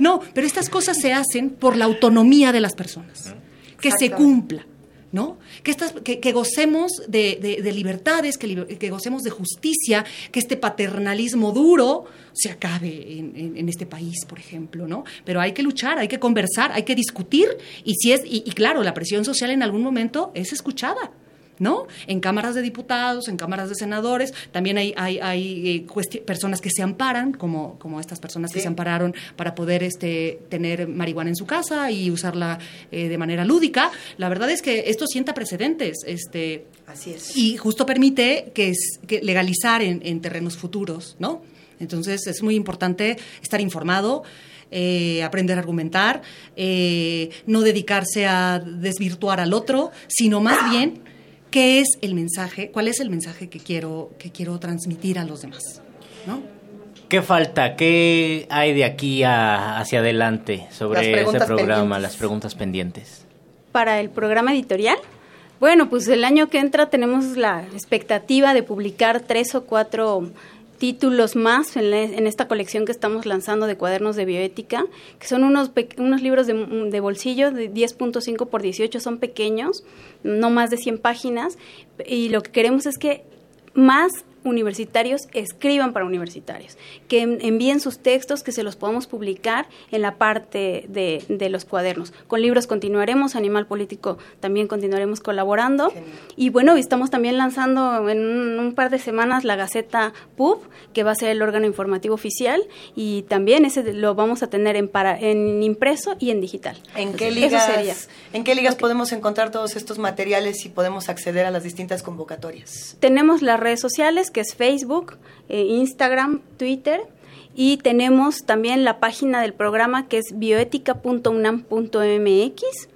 no, pero estas cosas se hacen por la autonomía de las personas. Que se cumpla. ¿No? Que, estas, que, que gocemos de, de- de libertades, que, liber- que gocemos de justicia, que este paternalismo duro se acabe en, en- en este país, por ejemplo, ¿no? Pero hay que luchar, hay que conversar, hay que discutir, y si es, y, y claro, la presión social en algún momento es escuchada. ¿No? En cámaras de diputados, en cámaras de senadores, también hay, hay, hay eh, personas que se amparan, como, como estas personas que Sí. se ampararon para poder este, tener marihuana en su casa y usarla eh, de manera lúdica. La verdad es que esto sienta precedentes. Este, Así es. y justo permite que, es, que legalizar en, en terrenos futuros, ¿no? Entonces es muy importante estar informado, eh, aprender a argumentar, eh, no dedicarse a desvirtuar al otro, sino más bien qué es el mensaje, cuál es el mensaje que quiero, que quiero transmitir a los demás, ¿no? ¿Qué falta? ¿Qué hay de aquí a- hacia adelante sobre ese preguntas programa, pendientes. las preguntas pendientes? para el programa editorial. Bueno, pues el año que entra tenemos la expectativa de publicar tres o cuatro títulos más en, esta colección que estamos lanzando de cuadernos de bioética, que son unos, unos libros de, de bolsillo de 10.5 por 18, son pequeños, no más de 100 páginas, y lo que queremos es que más universitarios escriban para universitarios, que en- envíen sus textos, que se los podamos publicar en la parte de, de los cuadernos. Con libros continuaremos, Animal Político también continuaremos colaborando. Genial. Y bueno, estamos también lanzando en un, un par de semanas la Gaceta PUB, que va a ser el órgano informativo oficial, y también ese lo vamos a tener en, para, en impreso y en digital. ¿En qué Eso ligas. ¿en qué ligas podemos encontrar todos estos materiales y podemos acceder a las distintas convocatorias? Tenemos las redes sociales, que es Facebook, eh, Instagram, Twitter, y tenemos también la página del programa, que es bioética.unam.mx.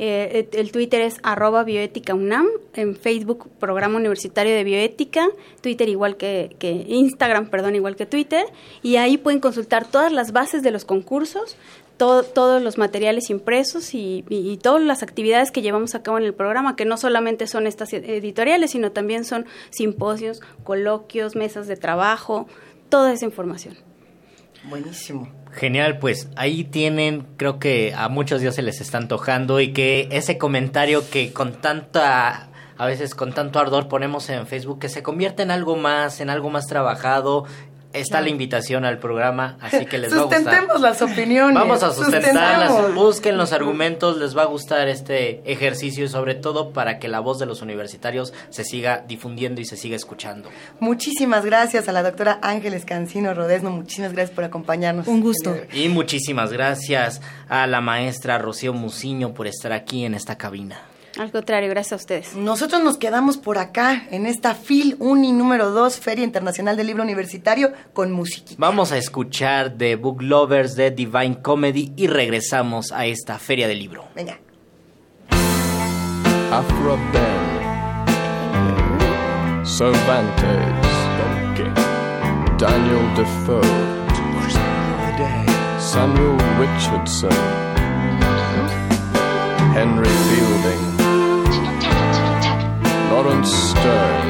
Eh, el Twitter es arroba en Facebook Programa Universitario de Bioética, Twitter igual que, que Instagram, perdón, igual que Twitter, y ahí pueden consultar todas las bases de los concursos, todo- todos los materiales impresos y, y- y todas las actividades que llevamos a cabo en el programa, que no solamente son estas editoriales, sino también son simposios, coloquios, mesas de trabajo, toda esa información. Buenísimo. Genial, pues ahí tienen, creo que a muchos ya se les está antojando y que ese comentario que con tanta, a veces con tanto ardor ponemos en Facebook, que se convierta en algo más, en algo más trabajado. Está la invitación al programa, así que les va a gustar. Sustentemos las opiniones. Vamos a sustentarlas, busquen los argumentos, les va a gustar este ejercicio y sobre todo para que la voz de los universitarios se siga difundiendo y se siga escuchando. Muchísimas gracias a la doctora Ángeles Cancino Rodesno. Muchísimas gracias por acompañarnos. Un gusto. Y muchísimas gracias a la maestra Rocío Muciño por estar aquí en esta cabina. Al contrario, gracias a ustedes. Nosotros nos quedamos por acá en esta FIL Uni número 2, Feria Internacional del Libro Universitario, con musiquita. Vamos a escuchar The Book Lovers de Divine Comedy y regresamos a esta feria del libro. Venga. Afra Ben, Cervantes, Daniel Defoe, Samuel Richardson, Henry Fielding, Lawrence Stern,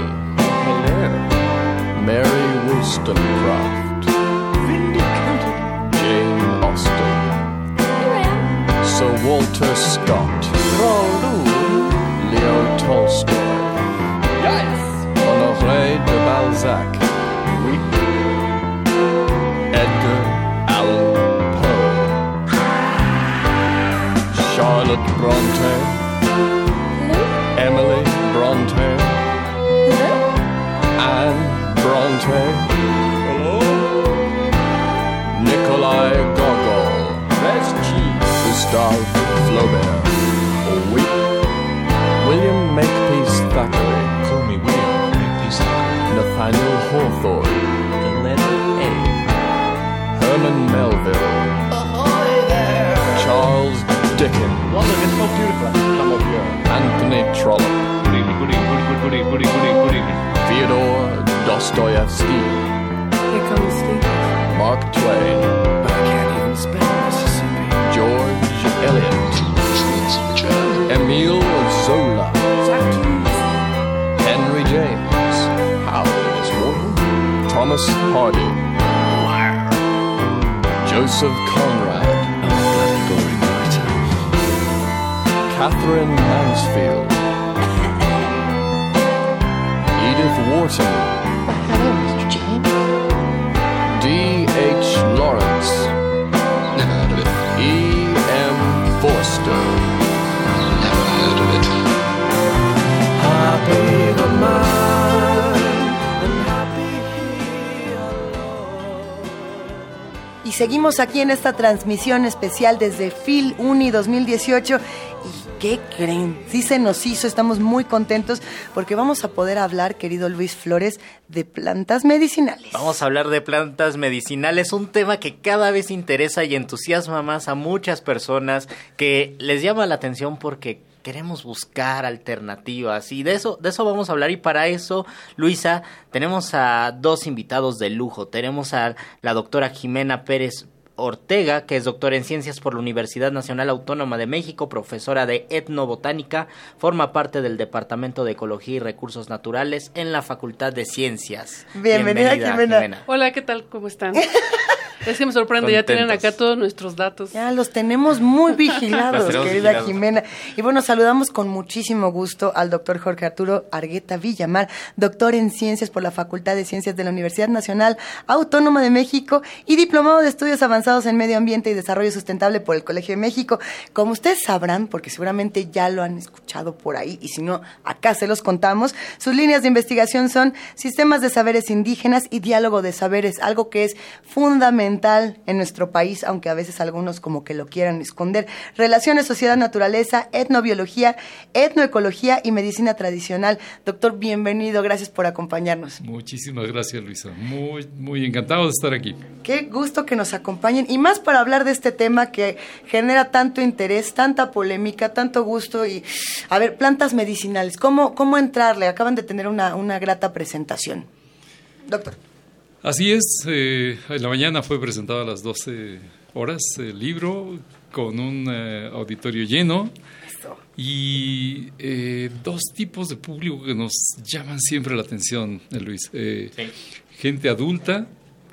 Mary Wollstonecraft, Jane Austen, Here I am. Sir Walter Scott, Leo Tolstoy, Yes. Honoré de Balzac, Edgar Allan Poe, Charlotte Bronte, Emily Dante, hello, Nikolai Gogol, best Veschi, Gustave Flaubert, oh Wick, William Makepeace Thackeray, call me William Makepeace Thackeray, Nathaniel Hawthorne, the letter A, Herman Melville, ahoy there, Charles Dickens, London it's so beautiful, come up here, Anthony Trollope, good evening, good evening, good evening, good evening, good evening, good evening, Theodore Dostoevsky. Here comes Steve. Mark Twain. But I can't even spell Mississippi. George Eliot. Emile Zola. Henry James. Howard is Water. Thomas Hardy. Joseph Conrad. Catherine Mansfield. Edith Wharton. Lawrence. Never heard of it. E.M. Forster. Never heard of it. Happy the mind and happy Y seguimos aquí en esta transmisión especial desde Phil Uni 2018. ¿Y qué creen? Sí se nos hizo, estamos muy contentos porque vamos a poder hablar, querido Luis Flores, de plantas medicinales. Vamos a hablar de plantas medicinales, un tema que cada vez interesa y entusiasma más a muchas personas, que les llama la atención porque queremos buscar alternativas y de eso de eso vamos a hablar y para eso Luisa tenemos a dos invitados de lujo tenemos a la doctora Jimena Pérez Ortega, que es doctora en ciencias por la Universidad Nacional Autónoma de México, profesora de etnobotánica, forma parte del Departamento de Ecología y Recursos Naturales en la Facultad de Ciencias. Bienvenida, Jimena. Hola, ¿qué tal? ¿Cómo están? Es que me sorprende, ya tienen acá todos nuestros datos. Ya los tenemos muy vigilados, tenemos querida vigilados. Jimena. Y bueno, saludamos con muchísimo gusto al doctor Jorge Arturo Argueta Villamar, doctor en ciencias por la Facultad de Ciencias de la Universidad Nacional Autónoma de México y diplomado de estudios avanzados en medio ambiente y desarrollo sustentable por el Colegio de México. Como ustedes sabrán, porque seguramente ya lo han escuchado por ahí, y si no, acá se los contamos, sus líneas de investigación son sistemas de saberes indígenas y diálogo de saberes, algo que es fundamental en nuestro país, aunque a veces algunos como que lo quieran esconder. Relaciones, sociedad, naturaleza, etnobiología, etnoecología y medicina tradicional. Doctor, bienvenido, gracias por acompañarnos. Muchísimas gracias, Luisa. Muy, muy encantado de estar aquí. Qué gusto que nos acompañen y más para hablar de este tema que genera tanto interés, tanta polémica, tanto gusto y a ver, plantas medicinales, ¿cómo, cómo entrarle? Acaban de tener una, una grata presentación. Doctor. Así es, eh, en la mañana fue presentado a las 12 horas el libro con un eh, auditorio lleno y eh, dos tipos de público que nos llaman siempre la atención, Luis. Eh, Gente adulta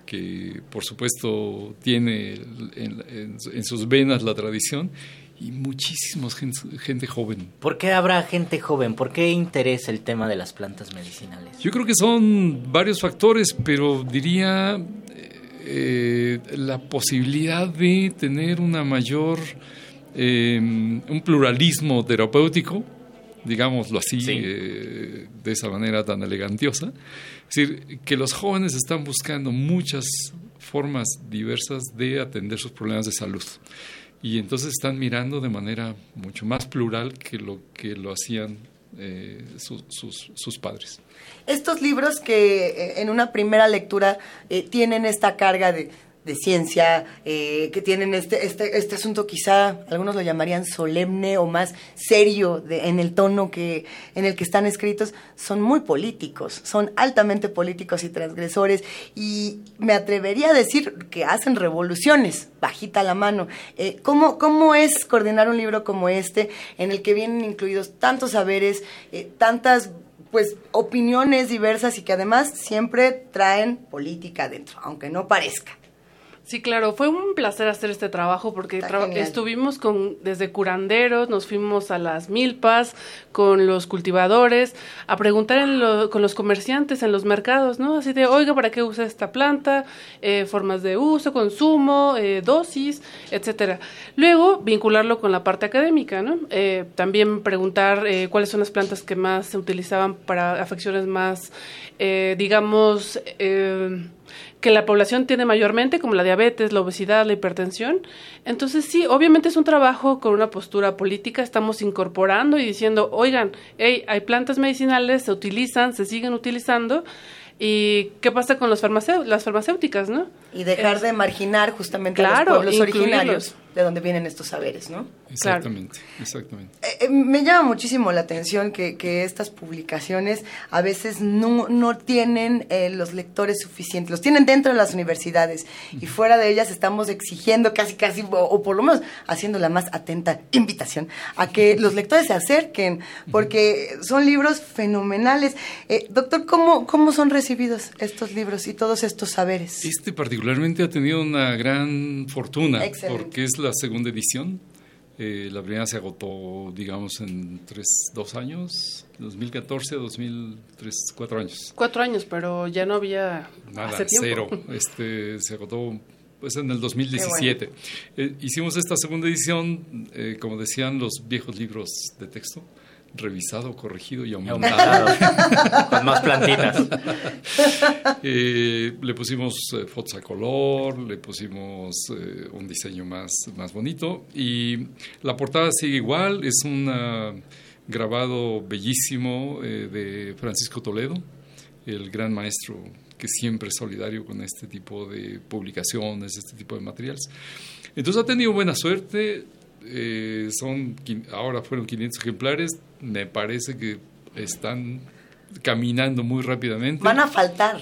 que por supuesto tiene en, en- en sus venas la tradición y muchísimos gente, gente joven. ¿Por qué habrá gente joven? ¿Por qué interesa el tema de las plantas medicinales? Yo creo que son varios factores, pero diría eh, la posibilidad de tener una mayor, eh, un pluralismo terapéutico, digámoslo así, eh, de esa manera tan elegantiosa. Es decir, que los jóvenes están buscando muchas formas diversas de atender sus problemas de salud. Y entonces están mirando de manera mucho más plural que lo que lo hacían eh, sus- sus- sus padres. Estos libros que eh, en una primera lectura eh, tienen esta carga de, de ciencia, eh, que tienen este, este, este asunto quizá, algunos lo llamarían solemne o más serio en el tono que, en el que están escritos, son muy políticos, son altamente políticos y transgresores y me atrevería a decir que hacen revoluciones, bajita la mano. Eh, ¿cómo, ¿Cómo es coordinar un libro como este en el que vienen incluidos tantos saberes, eh, tantas pues opiniones diversas y que además siempre traen política adentro, aunque no parezca. Sí, claro, fue un placer hacer este trabajo porque tra- estuvimos con desde curanderos, nos fuimos a las milpas con los cultivadores a preguntar en lo- con los comerciantes en los mercados, ¿no? Así de, oiga, ¿para qué usa esta planta? Eh, formas de uso, consumo, eh, dosis, etcétera. Luego vincularlo con la parte académica, ¿no? Eh, también preguntar eh, cuáles son las plantas que más se utilizaban para afecciones más, eh, digamos, eh, que la población tiene mayormente, como la diabetes, la obesidad, la hipertensión. Entonces, sí, obviamente es un trabajo con una postura política. Estamos incorporando y diciendo, oigan, hey, hay plantas medicinales, se utilizan, se siguen utilizando. ¿Y qué pasa con los las farmacéuticas, no? Y dejar Es- de marginar justamente a los pueblos incluirlos. originarios. de dónde vienen estos saberes, ¿no? Exactamente, exactamente. Eh, eh, me llama muchísimo la atención que, que estas publicaciones a veces no, no tienen eh, los lectores suficientes, los tienen dentro de las universidades y fuera de ellas estamos exigiendo casi, casi, o, o por lo menos haciendo la más atenta invitación a que los lectores se acerquen, porque son libros fenomenales. Eh, doctor, ¿cómo, ¿cómo son recibidos estos libros y todos estos saberes? Este particularmente ha tenido una gran fortuna Excelente. porque es la segunda edición. Eh, la primera se agotó, digamos, en tres, dos años, 2014, 2003, cuatro años. Cuatro años, pero ya no había Nada, hace cero. Este, se agotó pues, en el 2017. Eh, hicimos esta segunda edición, eh, como decían los viejos libros de texto, revisado, corregido y aumentado. Con más plantitas. Eh, le pusimos eh, fotos a color, le pusimos eh, un diseño más, más bonito y la portada sigue igual, es un ah, grabado bellísimo de Francisco Toledo, el gran maestro que siempre es solidario con este tipo de publicaciones, este tipo de materiales. Entonces ha tenido buena suerte, eh, son ahora fueron 500 ejemplares, me parece que están caminando muy rápidamente. Van a faltar,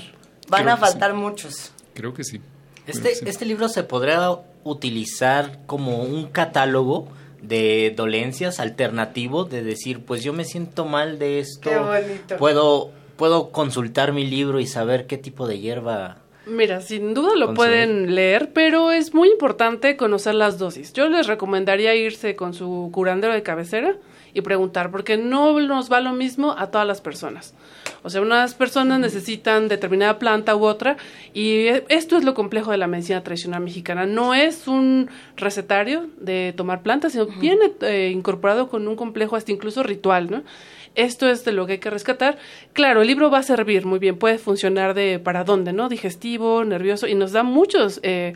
van Creo a sí. faltar muchos. Creo que sí. Este, que sí. este libro se podría utilizar como un catálogo de dolencias alternativo, de decir, pues yo me siento mal de esto, Qué bonito. puedo puedo consultar mi libro y saber qué tipo de hierba Mira, sin duda lo pueden leer, pero es muy importante conocer las dosis. Yo les recomendaría irse con su curandero de cabecera y preguntar, porque no nos va lo mismo a todas las personas. O sea, unas personas necesitan determinada planta u otra, y eh, esto es lo complejo de la medicina tradicional mexicana. No es un recetario de tomar plantas, sino viene eh, incorporado con un complejo hasta incluso ritual, ¿no? Esto es de lo que hay que rescatar. Claro, el libro va a servir muy bien, puede funcionar de para dónde, ¿no? Digestivo, nervioso, y nos da muchos eh,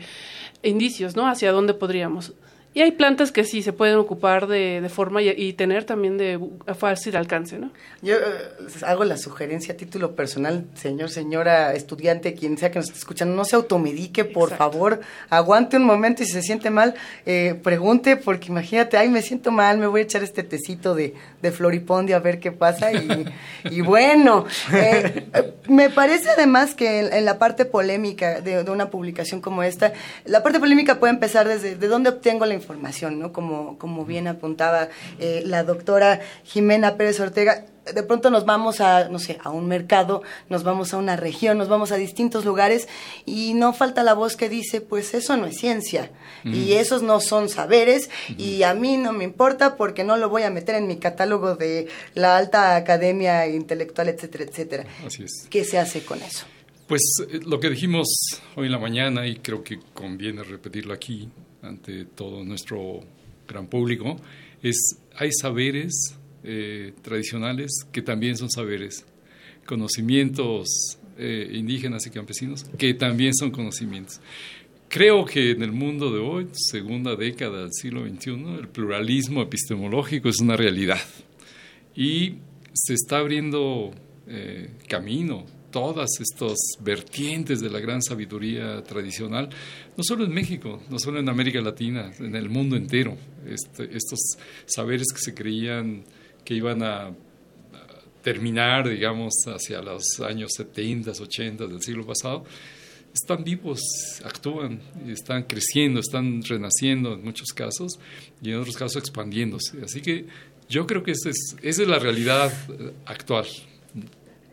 indicios, ¿no? Hacia dónde podríamos. Y hay plantas que sí se pueden ocupar de, de forma y, y tener también de fácil alcance, ¿no? Yo eh, hago la sugerencia a título personal, señor, señora, estudiante, quien sea que nos esté escuchando, no se automedique, por favor, aguante un momento y si se siente mal, eh, pregunte, porque imagínate, ay, me siento mal, me voy a echar este tecito de, de floripondio a ver qué pasa y, y bueno, eh, eh, me parece además que en, en la parte polémica de, de una publicación como esta, la parte polémica puede empezar desde de dónde obtengo la información, ¿no? Como, como bien apuntaba eh, la doctora Jimena Pérez Ortega, de pronto nos vamos a, no sé, a un mercado, nos vamos a una región, nos vamos a distintos lugares y no falta la voz que dice, pues eso no es ciencia y esos no son saberes y a mí no me importa porque no lo voy a meter en mi catálogo de la alta academia intelectual, etcétera, etcétera. Así es. ¿Qué se hace con eso? Pues eh, lo que dijimos hoy en la mañana, y creo que conviene repetirlo aquí ante todo nuestro gran público, es hay saberes eh, tradicionales que también son saberes, conocimientos eh, indígenas y campesinos que también son conocimientos. Creo que en el mundo de hoy, segunda década del siglo XXI, el pluralismo epistemológico es una realidad y se está abriendo eh, camino todas estas vertientes de la gran sabiduría tradicional, no solo en México, no solo en América Latina, en el mundo entero. Este- estos saberes que se creían que iban a, terminar, digamos, hacia los años 70, 80 del siglo pasado, están vivos, actúan, están creciendo, están renaciendo en muchos casos y en otros casos expandiéndose. Así que yo creo que esa es, esa es la realidad eh, actual.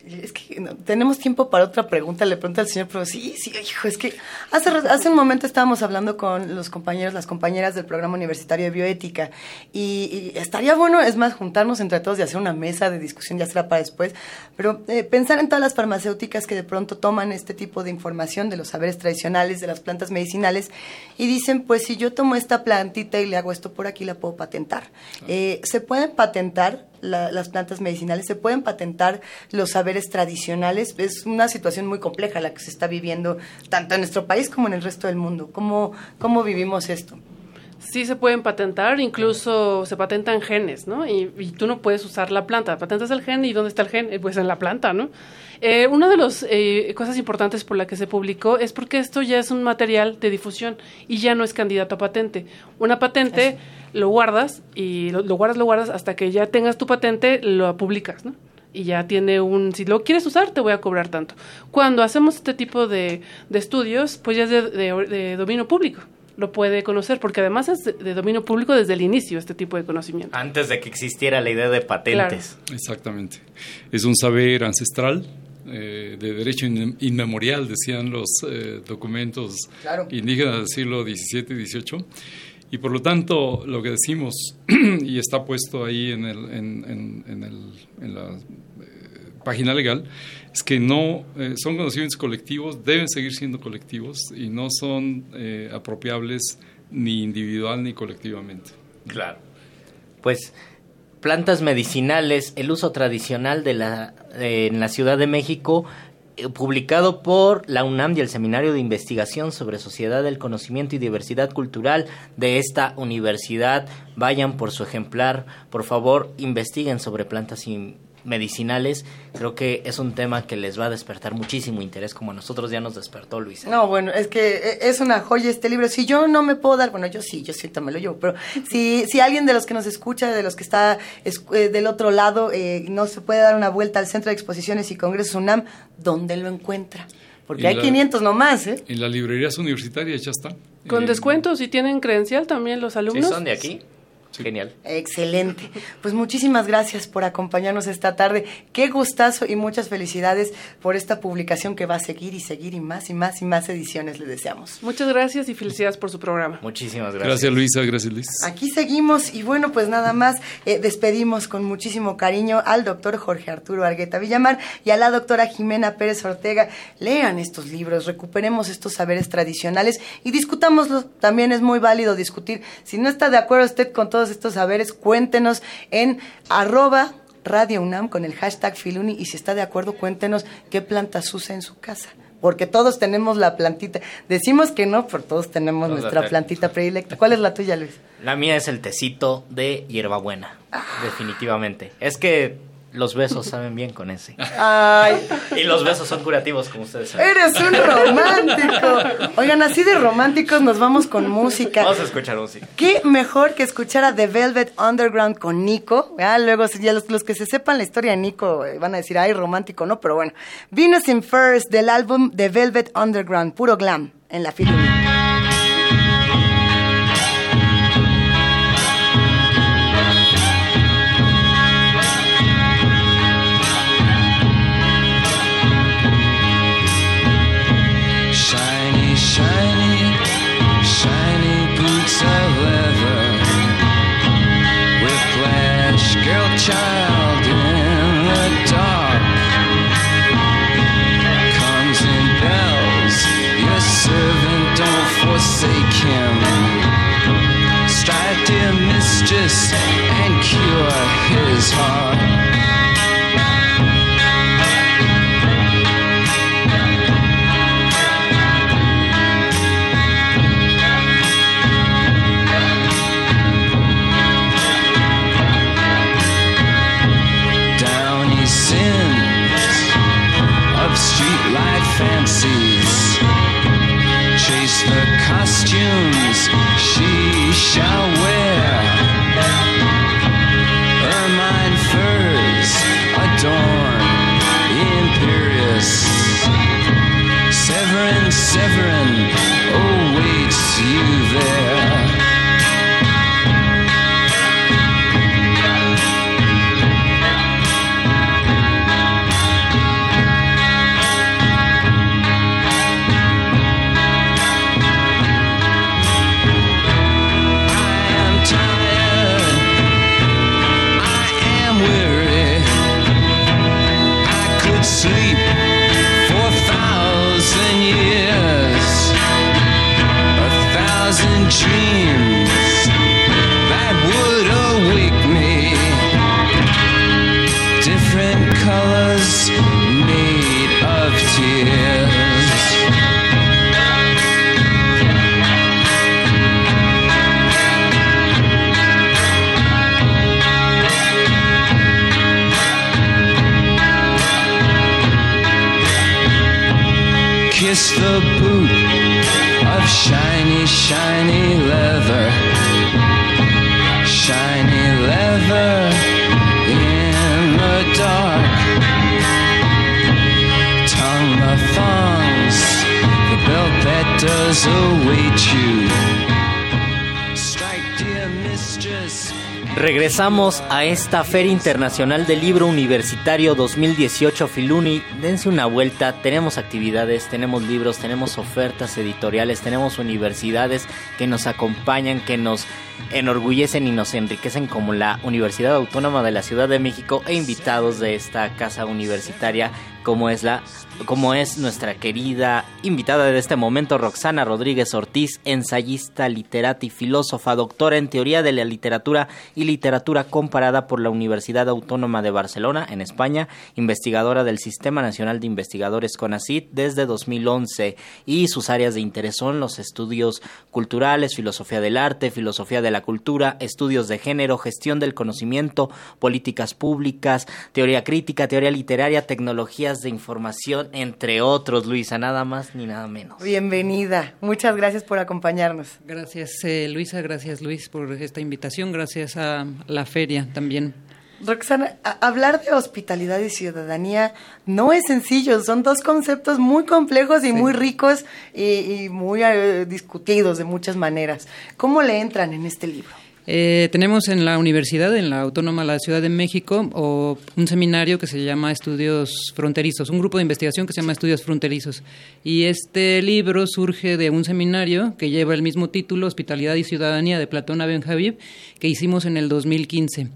Es que no, tenemos tiempo para otra pregunta. Le pregunta al señor, pero sí, sí, hijo, es que hace, hace un momento estábamos hablando con los compañeros, las compañeras del programa universitario de bioética y, y estaría bueno, es más, juntarnos entre todos y hacer una mesa de discusión, ya será para después, pero eh, pensar en todas las farmacéuticas que de pronto toman este tipo de información de los saberes tradicionales, de las plantas medicinales y dicen, pues si yo tomo esta plantita y le hago esto por aquí, la puedo patentar. Eh, ¿Se pueden patentar la- las plantas medicinales? ¿Se pueden patentar los saberes tradicionales? Es una situación muy compleja la que se está viviendo tanto en nuestro país como en el resto del mundo. ¿Cómo, cómo vivimos esto? sí se pueden patentar, incluso se patentan genes, ¿no? Y, y tú no puedes usar la planta. Patentas el gen y ¿dónde está el gen? Eh, Pues en la planta, ¿no? Eh, una de las eh, cosas importantes por la que se publicó es porque esto ya es un material de difusión y ya no es candidato a patente. Una patente lo guardas y lo, lo guardas, lo guardas hasta que ya tengas tu patente, lo publicas, ¿no? Y ya tiene un, si lo quieres usar, te voy a cobrar tanto. Cuando hacemos este tipo de, de estudios, pues ya es de, de- de dominio público. Lo puede conocer, porque además es de, de dominio público desde el inicio este tipo de conocimiento. Antes de que existiera la idea de patentes. Exactamente. Es un saber ancestral, eh, de derecho in- inmemorial, decían los eh, documentos Claro. indígenas del siglo XVII y XVIII. Y por lo tanto, lo que decimos, y está puesto ahí en, el, en, en- en el- en la eh, página legal, es que no eh, son conocimientos colectivos, deben seguir siendo colectivos y no son eh, apropiables ni individual ni colectivamente. Claro. Pues plantas medicinales, el uso tradicional de la eh, en la Ciudad de México, eh, publicado por la UNAM y el Seminario de Investigación sobre Sociedad del Conocimiento y Diversidad Cultural de esta universidad. Vayan por su ejemplar, por favor, investiguen sobre plantas medicinales. Creo que es un tema que les va a despertar muchísimo interés, como a nosotros ya nos despertó Luisa. No, bueno, es que eh, es una joya este libro. Si yo no me puedo dar, bueno, yo sí, yo siento me lo llevo, pero si, si alguien de los que nos escucha, de los que está es- eh, del otro lado, eh, no se puede dar una vuelta al Centro de Exposiciones y Congresos UNAM, ¿dónde lo encuentra? Porque hay la- 500 nomás, ¿eh? En las librerías universitarias ya está. Con Eh, descuentos y tienen credencial también los Si alumnos. son de aquí, genial. Excelente. Pues muchísimas gracias por acompañarnos esta tarde. Qué gustazo y muchas felicidades por esta publicación que va a seguir y seguir y más y más y más ediciones le deseamos. Muchas gracias y felicidades por su programa. Muchísimas Gracias Luisa, gracias Luis. Aquí seguimos y bueno, pues nada más eh, despedimos con muchísimo cariño al doctor Jorge Arturo Argueta Villamar y a la doctora Jimena Pérez Ortega. Lean estos libros, recuperemos estos saberes tradicionales y discutámoslos. También es muy válido discutir. Si no está de acuerdo usted con todos estos saberes, cuéntenos en arroba Radio UNAM con el hashtag Filuni y si está de acuerdo, cuéntenos qué plantas usa en su casa. Porque todos tenemos la plantita. Decimos que no, pero todos tenemos Todos nuestra plantita predilecta. ¿Cuál es la tuya, Luis? La mía es el tecito de hierbabuena, definitivamente. Es que los besos saben bien con ese. Ay, Y los besos son curativos, como ustedes saben. eres un romántico. Oigan, así de románticos nos vamos con música. Vamos a escuchar música. ¿Qué mejor que escuchar a The Velvet Underground con Nico? Ah, luego, ya los, los que se sepan la historia de Nico eh, van a decir, ay, romántico, ¿no? Pero bueno. Venus in First del álbum The Velvet Underground, puro glam, en la fila. Mistress, and cure his heart. A esta Feria Internacional del Libro Universitario 2018 Filuni. Dense una vuelta, tenemos actividades, tenemos libros, tenemos ofertas editoriales, tenemos universidades que nos acompañan, que nos enorgullecen y nos enriquecen como la Universidad Autónoma de la Ciudad de México e invitados de esta casa universitaria como es la como es nuestra querida invitada de este momento Roxana Rodríguez Ortiz, ensayista, literata y filósofa, doctora en teoría de la literatura y literatura comparada por la Universidad Autónoma de Barcelona en España, investigadora del Sistema Nacional de Investigadores CONACYT desde 2011 y sus áreas de interés son los estudios culturales, filosofía del arte, filosofía de la cultura, estudios de género, gestión del conocimiento, políticas públicas, teoría crítica, teoría literaria, tecnologías de información, entre otros, Luisa, nada más ni nada menos. Bienvenida. Muchas gracias por acompañarnos. Gracias, eh, Luisa. Gracias, Luis, por esta invitación. Gracias a la feria también. Roxana, hablar de hospitalidad y ciudadanía no es sencillo, son dos conceptos muy complejos y muy ricos y, y muy eh, discutidos de muchas maneras. ¿Cómo le entran en este libro? Eh, tenemos en la universidad, en la Autónoma de la Ciudad de México, un seminario que se llama Estudios Fronterizos, un grupo de investigación que se llama Estudios Fronterizos. Y este libro surge de un seminario que lleva el mismo título, Hospitalidad y Ciudadanía, de Platón Abenjavib, que hicimos en el 2015.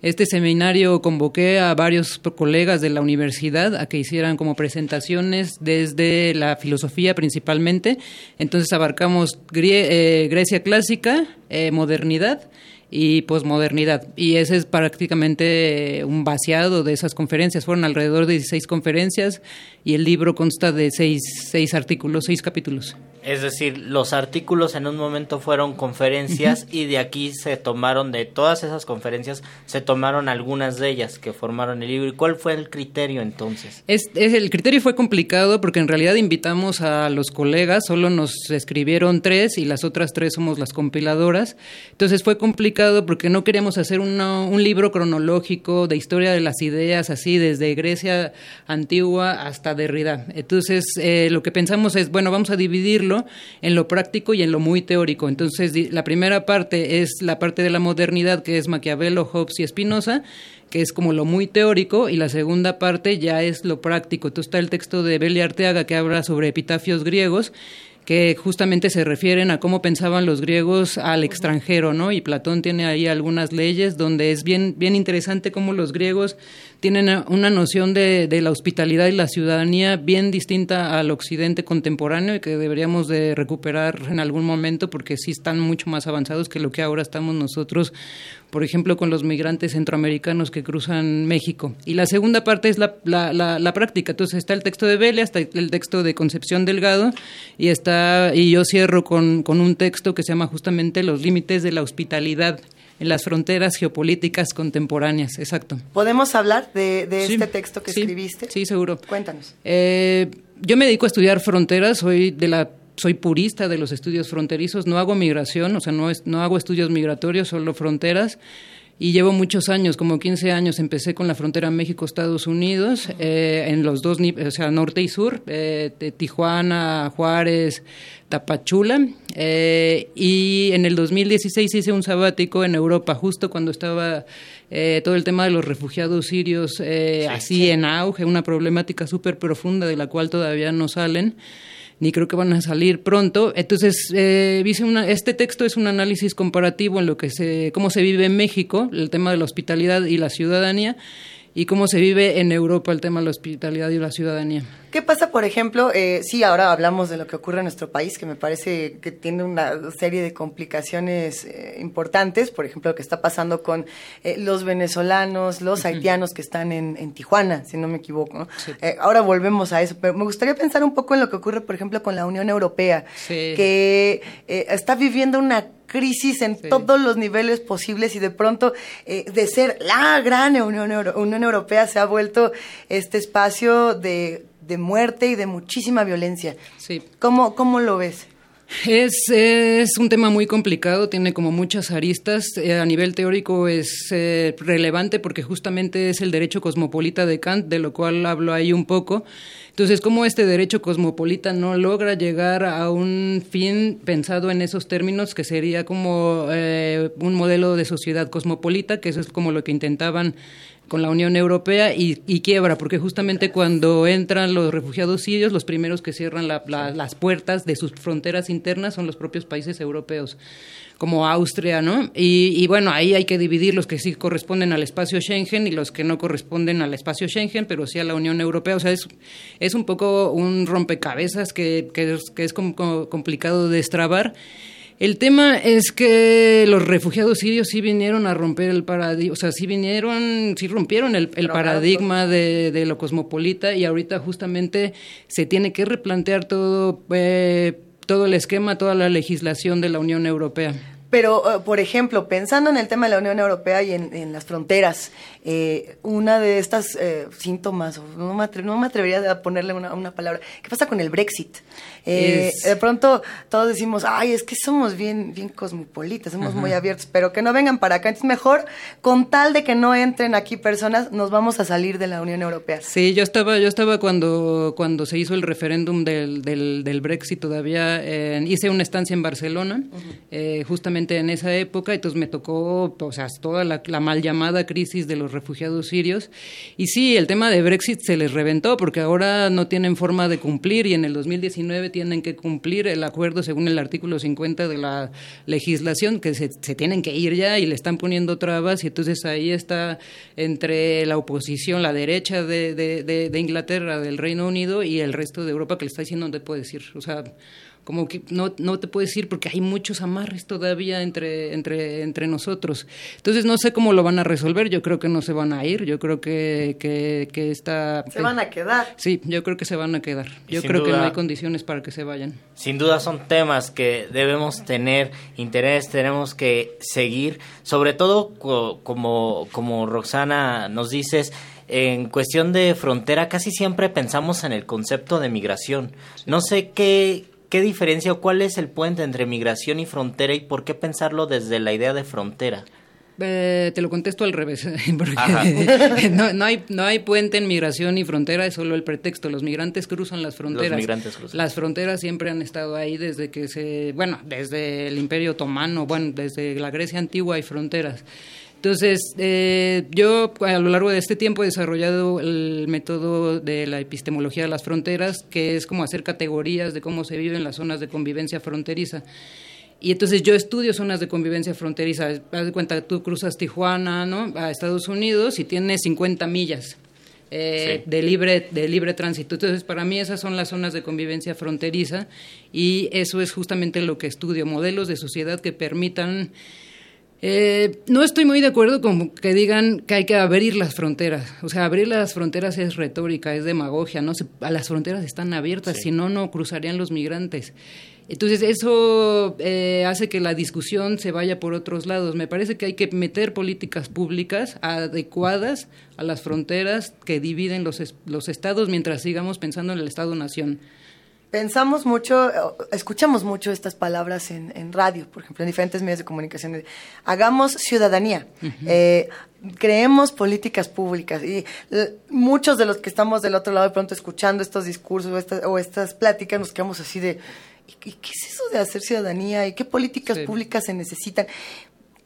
Este seminario convoqué a varios colegas de la universidad a que hicieran como presentaciones desde la filosofía principalmente. Entonces abarcamos eh, Grecia clásica, eh, modernidad y posmodernidad. Y ese es prácticamente eh, un vaciado de esas conferencias. Fueron alrededor de 16 conferencias y el libro consta de seis, seis artículos, seis capítulos. Es decir, los artículos en un momento fueron conferencias y de aquí se tomaron, de todas esas conferencias, se tomaron algunas de ellas que formaron el libro. ¿Y cuál fue el criterio entonces? Es, es- el criterio fue complicado porque en realidad invitamos a los colegas, solo nos escribieron tres y las otras tres somos las compiladoras. Entonces fue complicado porque no queríamos hacer una- un libro cronológico de historia de las ideas, así desde Grecia antigua hasta Derrida. Entonces eh, lo que pensamos es, bueno, vamos a dividirlo en lo práctico y en lo muy teórico. Entonces la primera parte es la parte de la modernidad, que es Maquiavelo, Hobbes y Spinoza que es como lo muy teórico, y la segunda parte ya es lo práctico. Entonces está el texto de Belia Arteaga que habla sobre epitafios griegos, que justamente se refieren a cómo pensaban los griegos al extranjero, ¿no? Y Platón tiene ahí algunas leyes donde es bien, bien interesante cómo los griegos tienen una noción de, de la hospitalidad y la ciudadanía bien distinta al occidente contemporáneo y que deberíamos de recuperar en algún momento porque sí están mucho más avanzados que lo que ahora estamos nosotros, por ejemplo, con los migrantes centroamericanos que cruzan México. Y la segunda parte es la, la, la, la práctica. Entonces está el texto de Vélez, está el texto de Concepción Delgado y está y yo cierro con, con un texto que se llama justamente Los límites de la hospitalidad en las fronteras geopolíticas contemporáneas. Exacto. ¿Podemos hablar de, de Sí, este texto que sí, escribiste? Sí, seguro. Cuéntanos. Eh, yo me dedico a estudiar fronteras, soy de la soy purista de los estudios fronterizos, no hago migración, o sea, no, es- no hago estudios migratorios, solo fronteras. Y llevo muchos años, como 15 años, empecé con la frontera México-Estados Unidos, eh, en los dos, o sea, norte y sur, eh, de Tijuana, Juárez, Tapachula. eh, y en el 2016 hice un sabático en Europa, justo cuando estaba eh, todo el tema de los refugiados sirios eh, así en auge, una problemática súper profunda de la cual todavía no salen ni creo que van a salir pronto. Entonces, eh, una- este texto es un análisis comparativo en lo que se, cómo se vive en México, el tema de la hospitalidad y la ciudadanía, y cómo se vive en Europa el tema de la hospitalidad y la ciudadanía. ¿Qué pasa, por ejemplo? eh, sí, ahora hablamos de lo que ocurre en nuestro país, que me parece que tiene una serie de complicaciones eh, importantes. Por ejemplo, lo que está pasando con eh, los venezolanos, los haitianos que están en, en Tijuana, si no me equivoco. ¿no? Eh, ahora volvemos a eso, pero me gustaría pensar un poco en lo que ocurre, por ejemplo, con la Unión Europea, Sí. que está viviendo una crisis en todos los niveles posibles y de pronto eh, de ser la gran Unión, Euro- Unión Europea se ha vuelto este espacio de de muerte y de muchísima violencia. Sí. ¿Cómo, cómo lo ves? Es, es un tema muy complicado, tiene como muchas aristas. Eh, a nivel teórico es eh, relevante porque justamente es el derecho cosmopolita de Kant, de lo cual hablo ahí un poco. Entonces, ¿cómo este derecho cosmopolita no logra llegar a un fin pensado en esos términos, que sería como eh, un modelo de sociedad cosmopolita, que eso es como lo que intentaban con la Unión Europea y, quiebra, porque justamente cuando entran los refugiados sirios, los primeros que cierran las puertas de sus fronteras internas son los propios países europeos, como Austria, ¿no? Y, bueno, ahí hay que dividir los que sí corresponden al espacio Schengen y los que no corresponden al espacio Schengen, pero sí a la Unión Europea. O sea, es, es un poco un rompecabezas que, que es, que es complicado de destrabar. El tema es que los refugiados sirios sí vinieron a romper el paradigma, o sea, sí vinieron, sí rompieron el, paradigma de, de, lo cosmopolita y ahorita justamente se tiene que replantear todo, eh, todo el esquema, toda la legislación de la Unión Europea. Pero, eh, por ejemplo, pensando en el tema de la Unión Europea y en, las fronteras, eh, una de estas eh, síntomas, no me, no me, atrevería a ponerle una, una, palabra, ¿qué pasa con el Brexit? De pronto todos decimos, ay, es que somos bien, bien cosmopolitas, somos muy abiertos, pero que no vengan para acá. Entonces, mejor, con tal de que no entren aquí personas, nos vamos a salir de la Unión Europea. Sí, yo estaba, yo estaba cuando, cuando se hizo el referéndum del, del, Brexit, todavía hice una estancia en Barcelona, justamente en esa época, entonces me tocó, o sea, toda la, mal llamada crisis de los refugiados sirios. Y sí, el tema de Brexit se les reventó porque ahora no tienen forma de cumplir y en el 2019 tienen que cumplir el acuerdo según el artículo 50 de la legislación, que se, tienen que ir ya y le están poniendo trabas y entonces ahí está entre la oposición, la derecha de, Inglaterra, del Reino Unido y el resto de Europa que le está diciendo te puedes ir. O sea, como que no, no te puedes ir porque hay muchos amarres todavía entre, entre, entre nosotros. Entonces no sé cómo lo van a resolver, yo creo que no se van a ir, yo creo que, que, que está... Se van a quedar. Sí, yo creo que se van a quedar. Yo creo que no hay condiciones para que se vayan. Sin duda son temas que debemos tener interés, tenemos que seguir, sobre todo como, como Roxana nos dices, en cuestión de frontera casi siempre pensamos en el concepto de migración. No sé qué, ¿Qué diferencia o cuál es el puente entre migración y frontera y por qué pensarlo desde la idea de frontera? Eh, te lo contesto al revés, porque no, no, hay, no hay puente en migración y frontera, es solo el pretexto. Los migrantes cruzan las fronteras. Los migrantes cruzan. Las fronteras siempre han estado ahí desde que se, bueno, desde el Imperio Otomano, bueno, desde la Grecia antigua hay fronteras. Entonces, eh, yo a lo largo de este tiempo he desarrollado el método de la epistemología de las fronteras, que es como hacer categorías de cómo se vive en las zonas de convivencia fronteriza. Y entonces yo estudio zonas de convivencia fronteriza. Haz de cuenta, tú cruzas Tijuana ¿no? a Estados Unidos y tienes 50 millas. Eh, de libre de libre tránsito. Entonces, para mí esas son las zonas de convivencia fronteriza y eso es justamente lo que estudio, modelos de sociedad que permitan eh, no estoy muy de acuerdo con que digan que hay que abrir las fronteras. O sea, abrir las fronteras es retórica, es demagogia. No las fronteras están abiertas, si no, no cruzarían los migrantes. Entonces, eso eh, hace que la discusión se vaya por otros lados. Me parece que hay que meter políticas públicas adecuadas a las fronteras que dividen los, los estados mientras sigamos pensando en el Estado-nación pensamos mucho, escuchamos mucho estas palabras en, radio, por ejemplo, en diferentes medios de comunicación. Hagamos ciudadanía, eh, creemos políticas públicas y eh, muchos de los que estamos del otro lado de pronto escuchando estos discursos o estas, o estas pláticas nos quedamos así de, ¿y qué es eso de hacer ciudadanía? ¿Y qué políticas públicas se necesitan?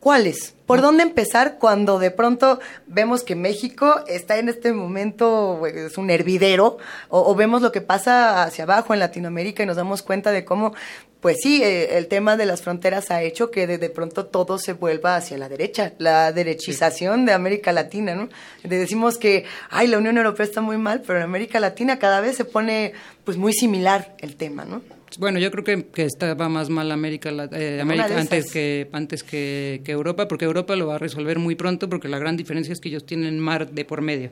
¿Cuáles? ¿Por dónde empezar cuando de pronto vemos que México está en este momento, es un hervidero, o, vemos lo que pasa hacia abajo en Latinoamérica y nos damos cuenta de cómo, pues sí, eh, el tema de las fronteras ha hecho que de, pronto todo se vuelva hacia la derecha, la derechización de América Latina, ¿no? decimos que, ay, la Unión Europea está muy mal, pero en América Latina cada vez se pone, pues, muy similar el tema, ¿no? Bueno, yo creo que, que va más mal América, eh, América antes que antes que, Europa, porque Europa lo va a resolver muy pronto, porque la gran diferencia es que ellos tienen mar de por medio.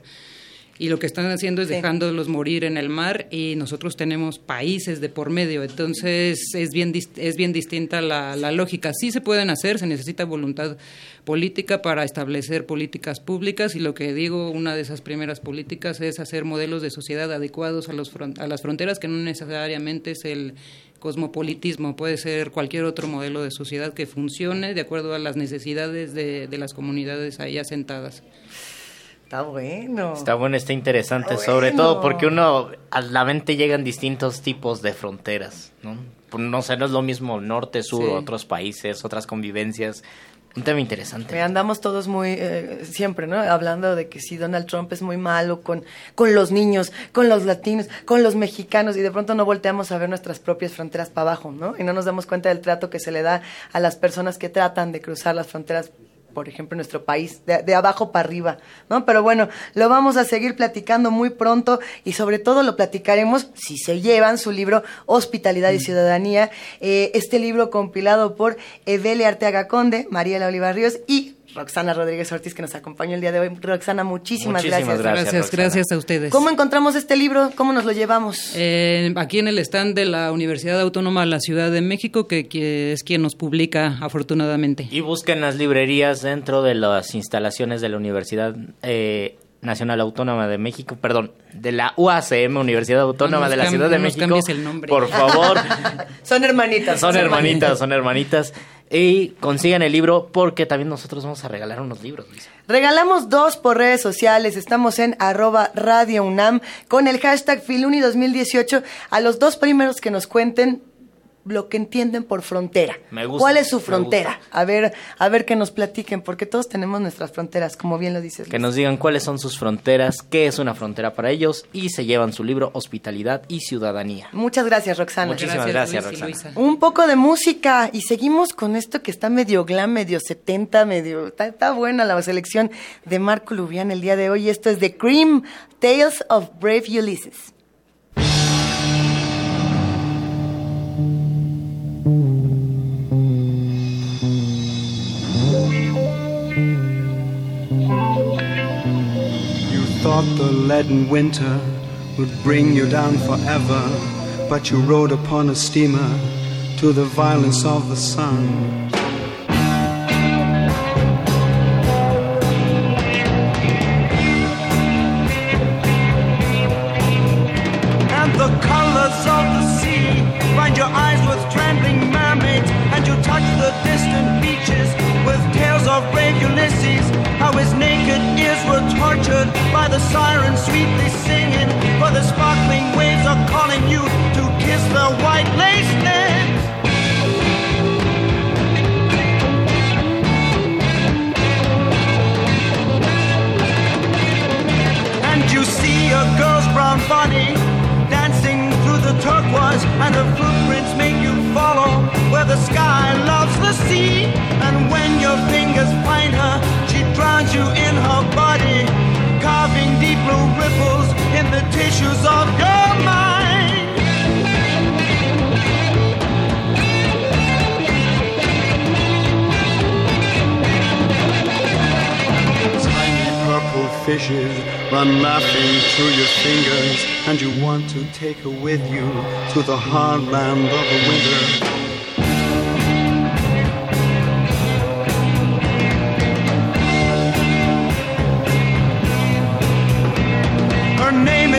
Y lo que están haciendo es dejándolos morir en el mar y nosotros tenemos países de por medio, entonces es bien, es bien distinta la, la lógica. Sí se pueden hacer, se necesita voluntad política para establecer políticas públicas y lo que digo, una de esas primeras políticas es hacer modelos de sociedad adecuados a, los a las fronteras, que no necesariamente es el cosmopolitismo, puede ser cualquier otro modelo de sociedad que funcione de acuerdo a las necesidades de, de las comunidades ahí asentadas. Está bueno. Está bueno, está interesante, sobre todo porque uno a la mente llegan distintos tipos de fronteras, ¿no? No sé, no es lo mismo norte, sur, Sí. otros países, otras convivencias. Un tema interesante. Me andamos todos muy, eh, siempre, ¿no? Hablando de que si Donald Trump es muy malo con, con los niños, con los latinos, con los mexicanos, y de pronto no volteamos a ver nuestras propias fronteras para abajo, ¿no? Y no nos damos cuenta del trato que se le da a las personas que tratan de cruzar las fronteras por ejemplo, en nuestro país, de, de abajo para arriba, ¿no? Pero bueno, lo vamos a seguir platicando muy pronto y sobre todo lo platicaremos si se llevan su libro Hospitalidad y Ciudadanía, eh, este libro compilado por Evelia Arteaga Conde, Mariela Oliva Ríos y Roxana Rodríguez Ortiz que nos acompañó el día de hoy. Roxana, muchísimas, Muchísimas gracias. gracias, gracias a ustedes. ¿Cómo encontramos este libro? ¿Cómo nos lo llevamos? Eh, aquí en el stand de la Universidad Autónoma de la Ciudad de México, que, que es quien nos publica afortunadamente. Y busquen las librerías dentro de las instalaciones de la Universidad eh, Nacional Autónoma de México, perdón, de la UACM, Universidad Autónoma No nos de la Ciudad de no nos México. el nombre. Por favor, son hermanitas. son hermanitas, son hermanitas. Y consigan el libro porque también nosotros vamos a regalar unos libros, Luisa. Regalamos dos por redes sociales. Estamos en arroba Radio UNAM con el hashtag Filuni 2018. A los dos primeros que nos cuenten lo que entienden por frontera. Me gusta, ¿Cuál es su frontera? A ver, a ver que nos platiquen, porque todos tenemos nuestras fronteras, como bien lo dices. Que nos digan cuáles son sus fronteras, qué es una frontera para ellos y se llevan su libro Hospitalidad y Ciudadanía. Muchas gracias, Roxana. Muchísimas gracias, Roxana. Un poco de música y seguimos con esto que está medio glam, medio 70, medio... Está, está buena la selección de Marco Lubián el día de hoy. Esto es The Cream, Tales of Brave Ulysses. Thought the leaden winter would bring you down forever, but you rode upon a steamer to the violence of the sun. Dancing through the turquoise, and her footprints make you follow where the sky loves the sea. And when your fingers find her, she drowns you in her body, carving deep blue ripples in the tissues of your mind. Purple fishes run laughing through your fingers, and you want to take her with you to the hard land of the winter. Her name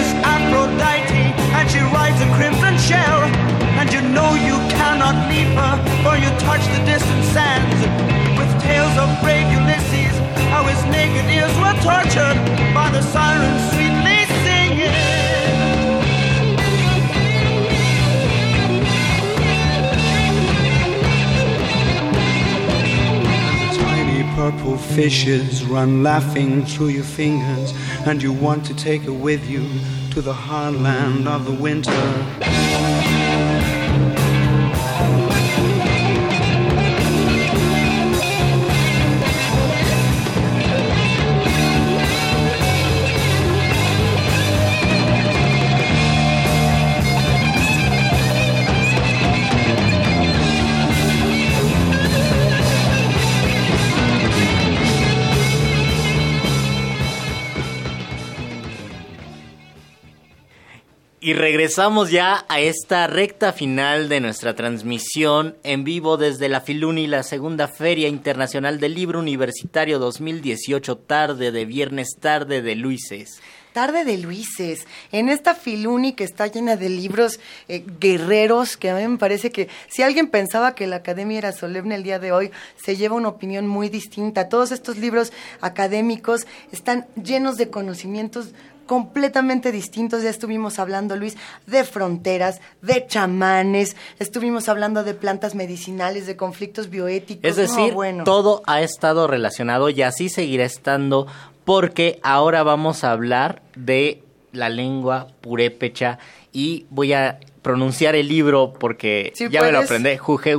tortured by the sirens sweetly singing. Tiny purple fishes run laughing through your fingers, and you want to take her with you to the hard land of the winter. Y regresamos ya a esta recta final de nuestra transmisión en vivo desde la Filuni, la segunda Feria Internacional del Libro Universitario 2018, tarde de viernes, tarde de Luises. Tarde de Luises, en esta Filuni que está llena de libros eh, guerreros, que a mí me parece que si alguien pensaba que la academia era solemne el día de hoy, se lleva una opinión muy distinta. Todos estos libros académicos están llenos de conocimientos completamente distintos. Ya estuvimos hablando, Luis, de fronteras, de chamanes, estuvimos hablando de plantas medicinales, de conflictos bioéticos. Es decir, bueno. todo ha estado relacionado y así seguirá estando porque ahora vamos a hablar de la lengua purépecha y voy a pronunciar el libro porque Sí, ya me lo aprendí, Juge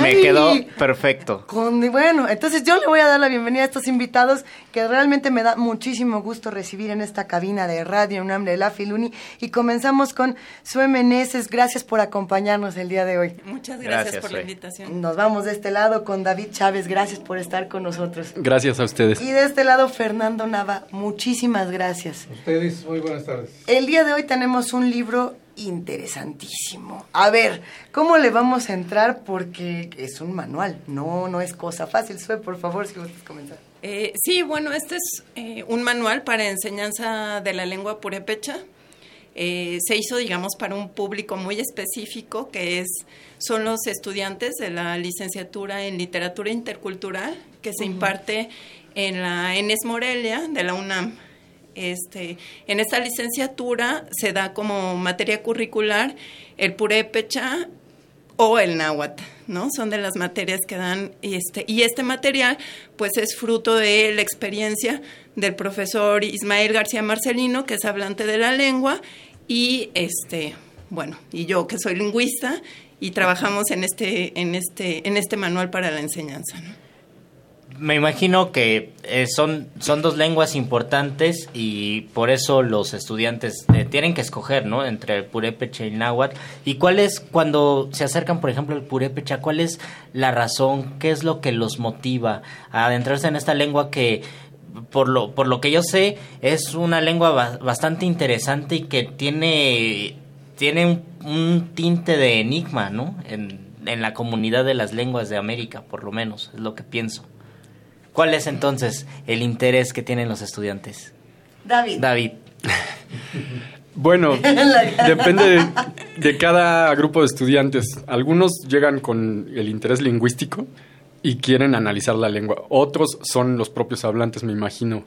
Me quedó perfecto. Con- bueno, entonces yo le voy a dar la bienvenida a estos invitados que realmente me da muchísimo gusto recibir en esta cabina de Radio UNAM de la Filuni y comenzamos con Sue Meneses, gracias por acompañarnos el día de hoy. Muchas Gracias, gracias, por la invitación. Nos vamos de este lado con David Chávez, gracias por estar con nosotros. Gracias a ustedes. Y de este lado Fernando Nava, muchísimas gracias. Ustedes, muy buenas tardes. El día de hoy tenemos un libro interesantísimo. A ver, ¿cómo le vamos a entrar? Porque es un manual, no, no es cosa fácil. Sue, por favor, si gustas comenzar. Eh, sí, bueno, este es eh, un manual para enseñanza de la lengua purépecha. Eh, se hizo, digamos, para un público muy específico, que es son los estudiantes de la licenciatura en literatura intercultural, que se imparte en la ENES Morelia de la UNAM. Este, en esta licenciatura se da como materia curricular el purépecha o el náhuatl, ¿no? Son de las materias que dan y este y este material pues es fruto de la experiencia del profesor Ismael García Marcelino, que es hablante de la lengua y este, bueno, y yo que soy lingüista y trabajamos en este en este en este manual para la enseñanza, ¿no? Me imagino que eh, son, son dos lenguas importantes y por eso los estudiantes eh, tienen que escoger, ¿no? Entre el purépecha y el náhuatl. ¿Y cuál es, cuando se acercan, por ejemplo, al purépecha, cuál es la razón, qué es lo que los motiva a adentrarse en esta lengua que, por lo, por lo que yo sé, es una lengua ba- bastante interesante y que tiene, tiene un, un tinte de enigma, ¿no? En, en la comunidad de las lenguas de América, por lo menos, es lo que pienso. ¿Cuál es entonces el interés que tienen los estudiantes? David. David. Bueno, depende de, de cada grupo de estudiantes. Algunos llegan con el interés lingüístico y quieren analizar la lengua. Otros son los propios hablantes, me imagino,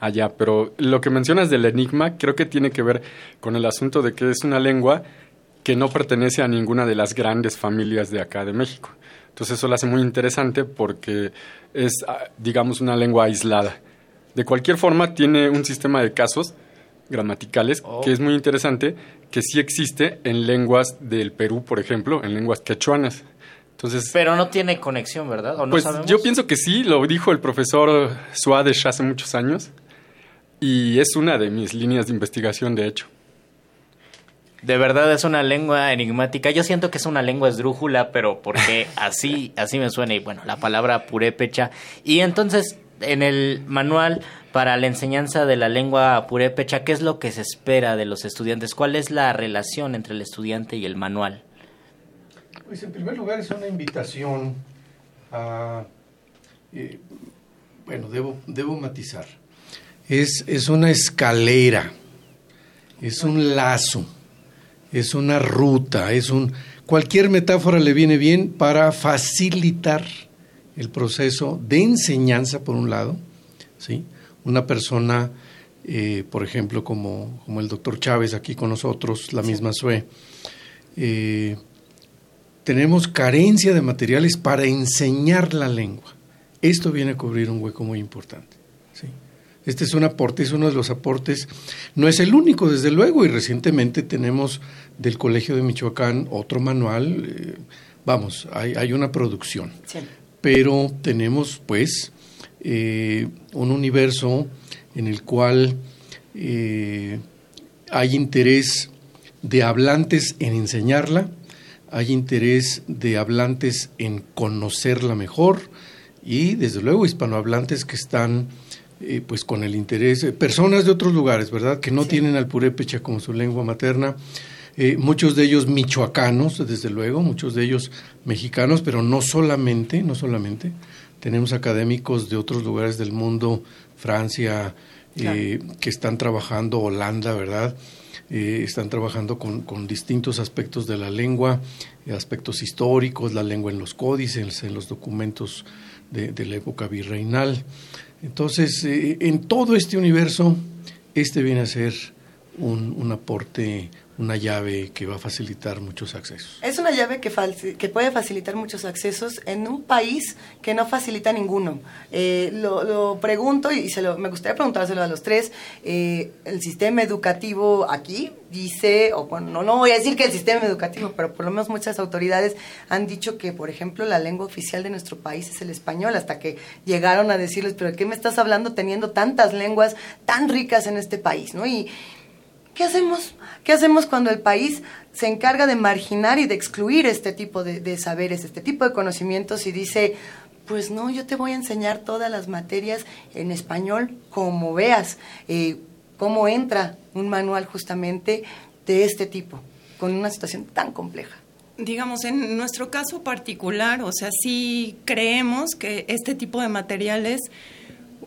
allá. Pero lo que mencionas del enigma creo que tiene que ver con el asunto de que es una lengua que no pertenece a ninguna de las grandes familias de acá de México. Entonces eso lo hace muy interesante porque es, ah, digamos, una lengua aislada. De cualquier forma, tiene un sistema de casos gramaticales que es muy interesante, que sí existe en lenguas del Perú, por ejemplo, en lenguas quechuanas. Entonces, Pero no tiene conexión, ¿verdad? ¿O no pues sabemos? yo pienso que sí, lo dijo el profesor Suárez hace muchos años y es una de mis líneas de investigación, de hecho. De verdad es una lengua enigmática. Yo siento que es una lengua esdrújula, pero porque así, así me suena. Y bueno, la palabra purépecha. Y entonces, en el manual para la enseñanza de la lengua purépecha, ¿qué es lo que se espera de los estudiantes? ¿Cuál es la relación entre el estudiante y el manual? Pues en primer lugar es una invitación a... eh, bueno, debo, debo matizar. Es, es una escalera, es un lazo, es una ruta, es un... Cualquier metáfora le viene bien para facilitar el proceso de enseñanza, por un lado, ¿sí? Una persona, eh, por ejemplo, como, como el doctor Chávez aquí con nosotros, la misma SUE, eh, tenemos carencia de materiales para enseñar la lengua. Esto viene a cubrir un hueco muy importante. ¿sí? Este es un aporte, es uno de los aportes, no es el único, desde luego, y recientemente tenemos del Colegio de Michoacán otro manual, eh, vamos, hay, hay una producción, pero tenemos pues eh, un universo en el cual eh, hay interés de hablantes en enseñarla, hay interés de hablantes en conocerla mejor y desde luego hispanohablantes que están eh, pues con el interés, eh, personas de otros lugares, ¿verdad? Que no tienen al purépecha como su lengua materna, eh, muchos de ellos michoacanos, desde luego, muchos de ellos mexicanos, pero no solamente, no solamente. Tenemos académicos de otros lugares del mundo, Francia, que están trabajando, Holanda, ¿verdad? están trabajando con, con, distintos aspectos de la lengua, aspectos históricos, la lengua en los códices, en los documentos de, de la época virreinal. Entonces, eh, en todo este universo, este viene a ser un, un aporte una llave que va a facilitar muchos accesos. Es una llave que, que puede facilitar muchos accesos en un país que no facilita ninguno. Eh, lo, pregunto y se lo, me gustaría preguntárselo a los tres. Eh, el sistema educativo aquí dice, o bueno, no, voy a decir que el sistema educativo, pero por lo menos muchas autoridades han dicho que, por ejemplo, la lengua oficial de nuestro país es el español, hasta que llegaron a decirles, pero ¿qué me estás hablando teniendo tantas lenguas tan ricas en este país? ¿no? Y, ¿Qué hacemos? ¿Qué hacemos cuando el país se encarga de marginar y de excluir este tipo de, saberes, este tipo de conocimientos y dice, pues no, yo te voy a enseñar todas las materias en español como veas eh, cómo entra un manual justamente de este tipo, con una situación tan compleja? Digamos, en nuestro caso particular, o sea, sí creemos que este tipo de materiales,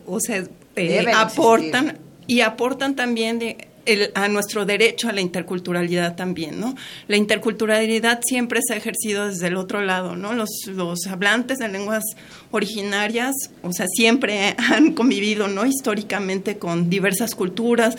o sea, eh, aportan y aportan también de, a nuestro derecho a la interculturalidad también, ¿no? La interculturalidad siempre se ha ejercido desde el otro lado, ¿no? Los, los hablantes de lenguas originarias, o sea, siempre han convivido, ¿no? Históricamente con diversas culturas,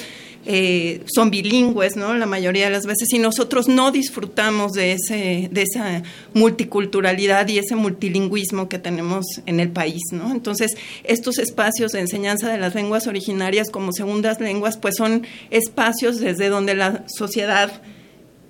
eh, son bilingües, ¿no? La mayoría de las veces, y nosotros no disfrutamos de, ese, de esa multiculturalidad y ese multilingüismo que tenemos en el país, ¿no? Entonces, estos espacios de enseñanza de las lenguas originarias como segundas lenguas, pues son espacios desde donde la sociedad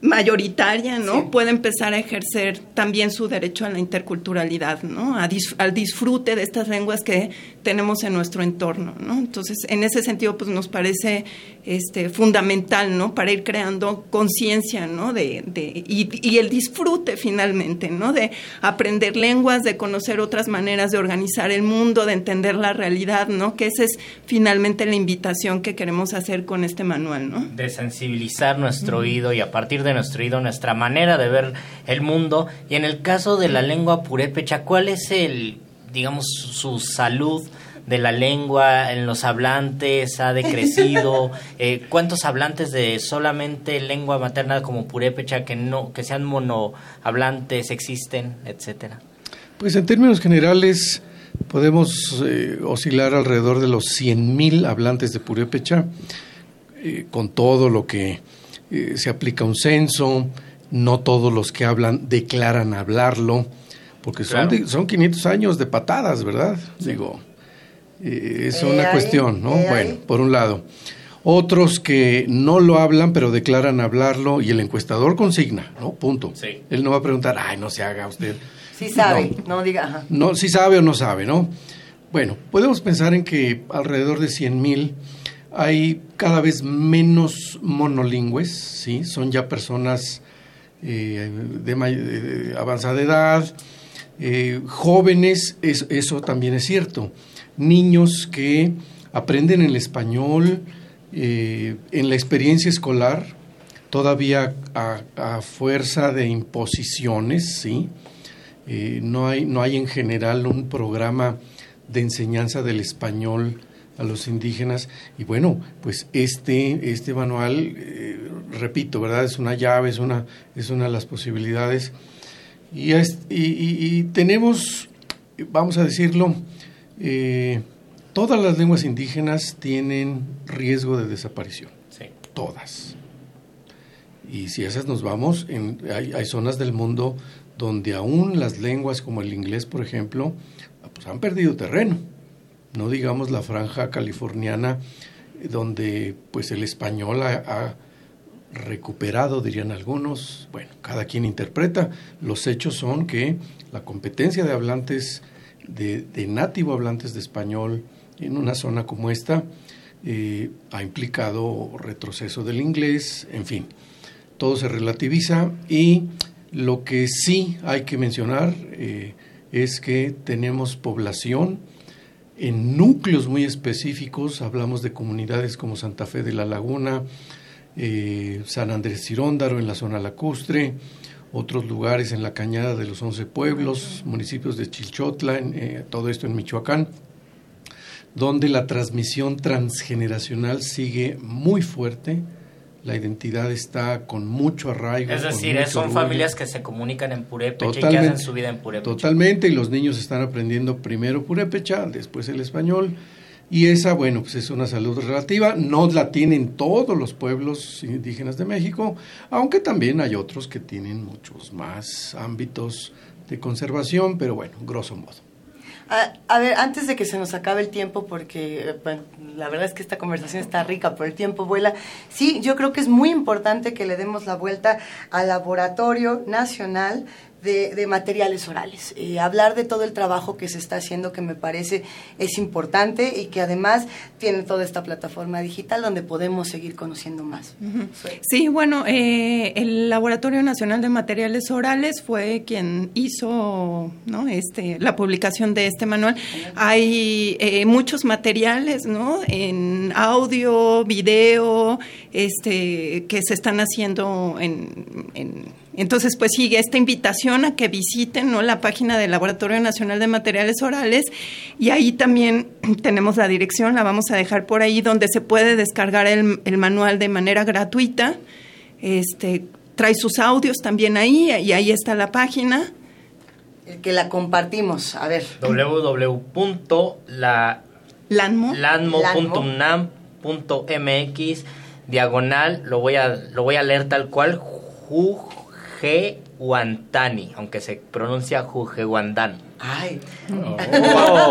mayoritaria, ¿no? Puede empezar a ejercer también su derecho a la interculturalidad, ¿no? al disfrute de estas lenguas que tenemos en nuestro entorno, ¿no? Entonces, en ese sentido, pues nos parece este, fundamental, ¿no? Para ir creando conciencia, ¿no? De, de y, el disfrute finalmente, ¿no? De aprender lenguas, de conocer otras maneras de organizar el mundo, de entender la realidad, ¿no? Que esa es finalmente la invitación que queremos hacer con este manual, ¿no? De sensibilizar nuestro oído y a partir de nuestro oído nuestra manera de ver el mundo. Y en el caso de la lengua purépecha, ¿cuál es el digamos, su salud de la lengua en los hablantes ha decrecido? Eh, ¿Cuántos hablantes de solamente lengua materna como purépecha que no que sean monohablantes existen, etcétera? Pues en términos generales podemos eh, oscilar alrededor de los 100.000 hablantes de purépecha eh, con todo lo que se aplica un censo, no todos los que hablan declaran hablarlo porque son, son 500 años de patadas, ¿verdad? Digo, eh, es una cuestión, ¿no? bueno, por un lado. Otros que no lo hablan, pero declaran hablarlo y el encuestador consigna, ¿no? Punto. Sí. Él no va a preguntar, ay, no se haga usted. Sí sabe, no, diga. Ajá. No, sí sabe o no sabe, ¿no? Bueno, podemos pensar en que alrededor de 100 mil hay cada vez menos monolingües, ¿sí? Son ya personas eh, de avanzada edad, eh, jóvenes, eso también es cierto. Niños que aprenden el español eh, en la experiencia escolar, todavía a, fuerza de imposiciones, ¿sí? Eh, no, hay, no hay en general un programa de enseñanza del español a los indígenas y bueno pues este este manual repito verdad es una llave es una es una de las posibilidades y, y, tenemos, vamos a decirlo, eh, todas las lenguas indígenas tienen riesgo de desaparición. Sí. Todas. Y si esas nos vamos, en, hay, hay, zonas del mundo donde aún las lenguas como el inglés, por ejemplo, pues han perdido terreno. No digamos la franja californiana, donde pues el español ha recuperado, dirían algunos. Bueno, cada quien interpreta. Los hechos son que la competencia de hablantes, de, nativo hablantes de español en una zona como esta, eh, ha implicado retroceso del inglés, en fin, todo se relativiza y lo que sí hay que mencionar eh, es que tenemos población en núcleos muy específicos, hablamos de comunidades como Santa Fe de la Laguna, eh, San Andrés Ciróndaro en la zona lacustre, otros lugares en la cañada de los once pueblos, municipios de Chilchotla, en, eh, todo esto en Michoacán, donde la transmisión transgeneracional sigue muy fuerte, la identidad está con mucho arraigo. Es decir, son orgullo. familias que se comunican en purépecha y que hacen su vida en purépecha. Totalmente, y los niños están aprendiendo primero purépecha, después el español, y esa, bueno, pues es una salud relativa, no la tienen todos los pueblos indígenas de México, aunque también hay otros que tienen muchos más ámbitos de conservación, pero bueno, grosso modo. A, ver, antes de que se nos acabe el tiempo, porque eh, la verdad es que esta conversación está rica, pero el tiempo vuela. Sí, yo creo que es muy importante que le demos la vuelta al Laboratorio Nacional de, de Materiales Orales. Eh, hablar de todo el trabajo que se está haciendo, que me parece es importante y que además tiene toda esta plataforma digital donde podemos seguir conociendo más. Sí, bueno, eh, el Laboratorio Nacional de Materiales Orales fue quien hizo ¿no? este, la publicación de este manual. Hay eh, muchos materiales, ¿no? En audio, video, este, que se están haciendo en, en- entonces, pues sigue esta invitación a que visiten ¿no? la página del Laboratorio Nacional de Materiales Orales y ahí también tenemos la dirección, la vamos a dejar por ahí, donde se puede descargar el, el manual de manera gratuita. Este, trae sus audios también ahí y ahí está la página. El que la compartimos, a ver. www.lanmo.unam.mx diagonal, lo voy a lo voy a leer tal cual, Jujehuantani, aunque se pronuncia Jujehuandán. Ay. Oh,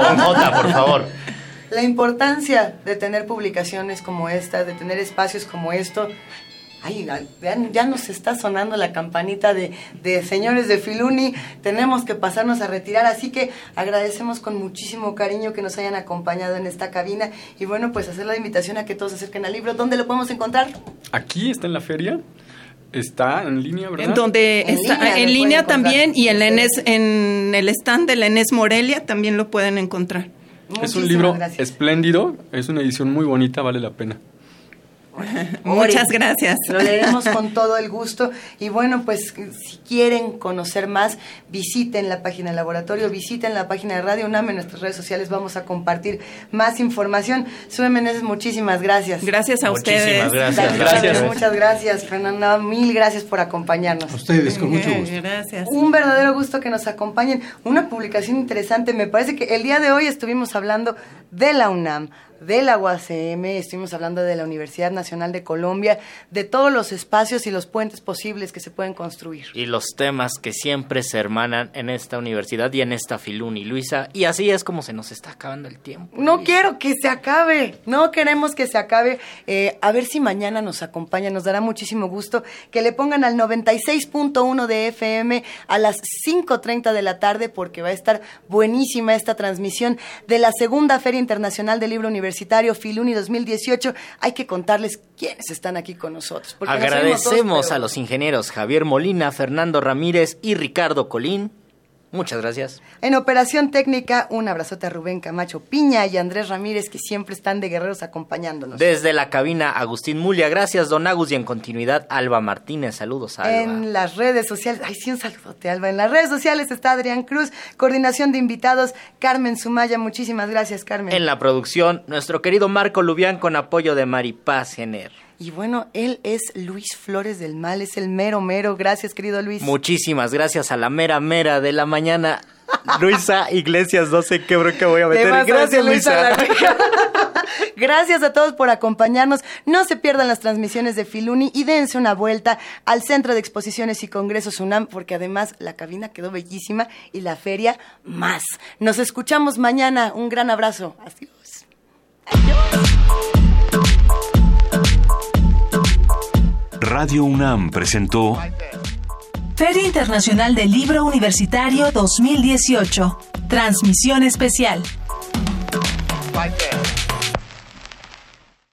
con J, por favor. La importancia de tener publicaciones como esta, de tener espacios como esto. Ay, ya, ya nos está sonando la campanita de, de señores de Filuni. Tenemos que pasarnos a retirar, así que agradecemos con muchísimo cariño que nos hayan acompañado en esta cabina. Y bueno, pues hacer la invitación a que todos se acerquen al libro. ¿Dónde lo podemos encontrar? Aquí está en la feria, está en línea, ¿verdad? En donde En está línea en línea también y en, Enes- en el stand de la Enes Morelia también lo pueden encontrar. Es un libro espléndido, es una edición muy bonita, vale la pena. Muchas gracias. Lo leeremos con todo el gusto. Y bueno, pues si quieren conocer más, visiten la página del laboratorio, visiten la página de Radio UNAM. En nuestras redes sociales vamos a compartir más información. Sube Meneses, muchísimas gracias. Gracias a Muchísimas ustedes. gracias. Gracias. Gracias. Muchas gracias, Fernanda. Mil gracias por acompañarnos. A ustedes, con mucho gusto. Gracias. Un verdadero gusto que nos acompañen. Una publicación interesante. Me parece que el día de hoy estuvimos hablando de la UNAM, de la UACM, estuvimos hablando de la Universidad Nacional de Colombia, de todos los espacios y los puentes posibles que se pueden construir. Y los temas que siempre se hermanan en esta universidad y en esta Filuni, Luisa. Y así es como se nos está acabando el tiempo. No quiero que se acabe, no queremos que se acabe. Eh, a ver si mañana nos acompaña, nos dará muchísimo gusto que le pongan al 96.1 de FM a las 5.30 de la tarde porque va a estar buenísima esta transmisión de la segunda Feria Internacional del Libro Universitario Filuni 2018. Hay que contarles quiénes están aquí con nosotros. nos todos, Agradecemos pero- a los ingenieros Javier Molina, Fernando Ramírez y Ricardo Colín. Muchas gracias. En operación técnica, un abrazote a Rubén Camacho Piña y Andrés Ramírez que siempre están de guerreros acompañándonos. Desde la cabina, Agustín Mulia. Gracias, don Agus. Y en continuidad, Alba Martínez. Saludos, Alba. En las redes sociales, ay, sí, un saludote, Alba. En las redes sociales está Adrián Cruz, coordinación de invitados, Carmen Sumaya. Muchísimas gracias, Carmen. En la producción, nuestro querido Marco Lubián con apoyo de Maripaz Gener. Y bueno, él es Luis Flores del Mal, es el mero mero. Gracias, querido Luis. Muchísimas gracias a la mera mera de la mañana. Luisa Iglesias, no sé qué bronca voy a Te meter. Gracias, Luisa Luisa. Gracias a todos por acompañarnos. No se pierdan las transmisiones de Filuni y dense una vuelta al Centro de Exposiciones y Congresos UNAM, porque además la cabina quedó bellísima y la feria más. Nos escuchamos mañana. Un gran abrazo. Adiós. Radio UNAM presentó Feria Internacional del Libro Universitario 2018. Transmisión especial.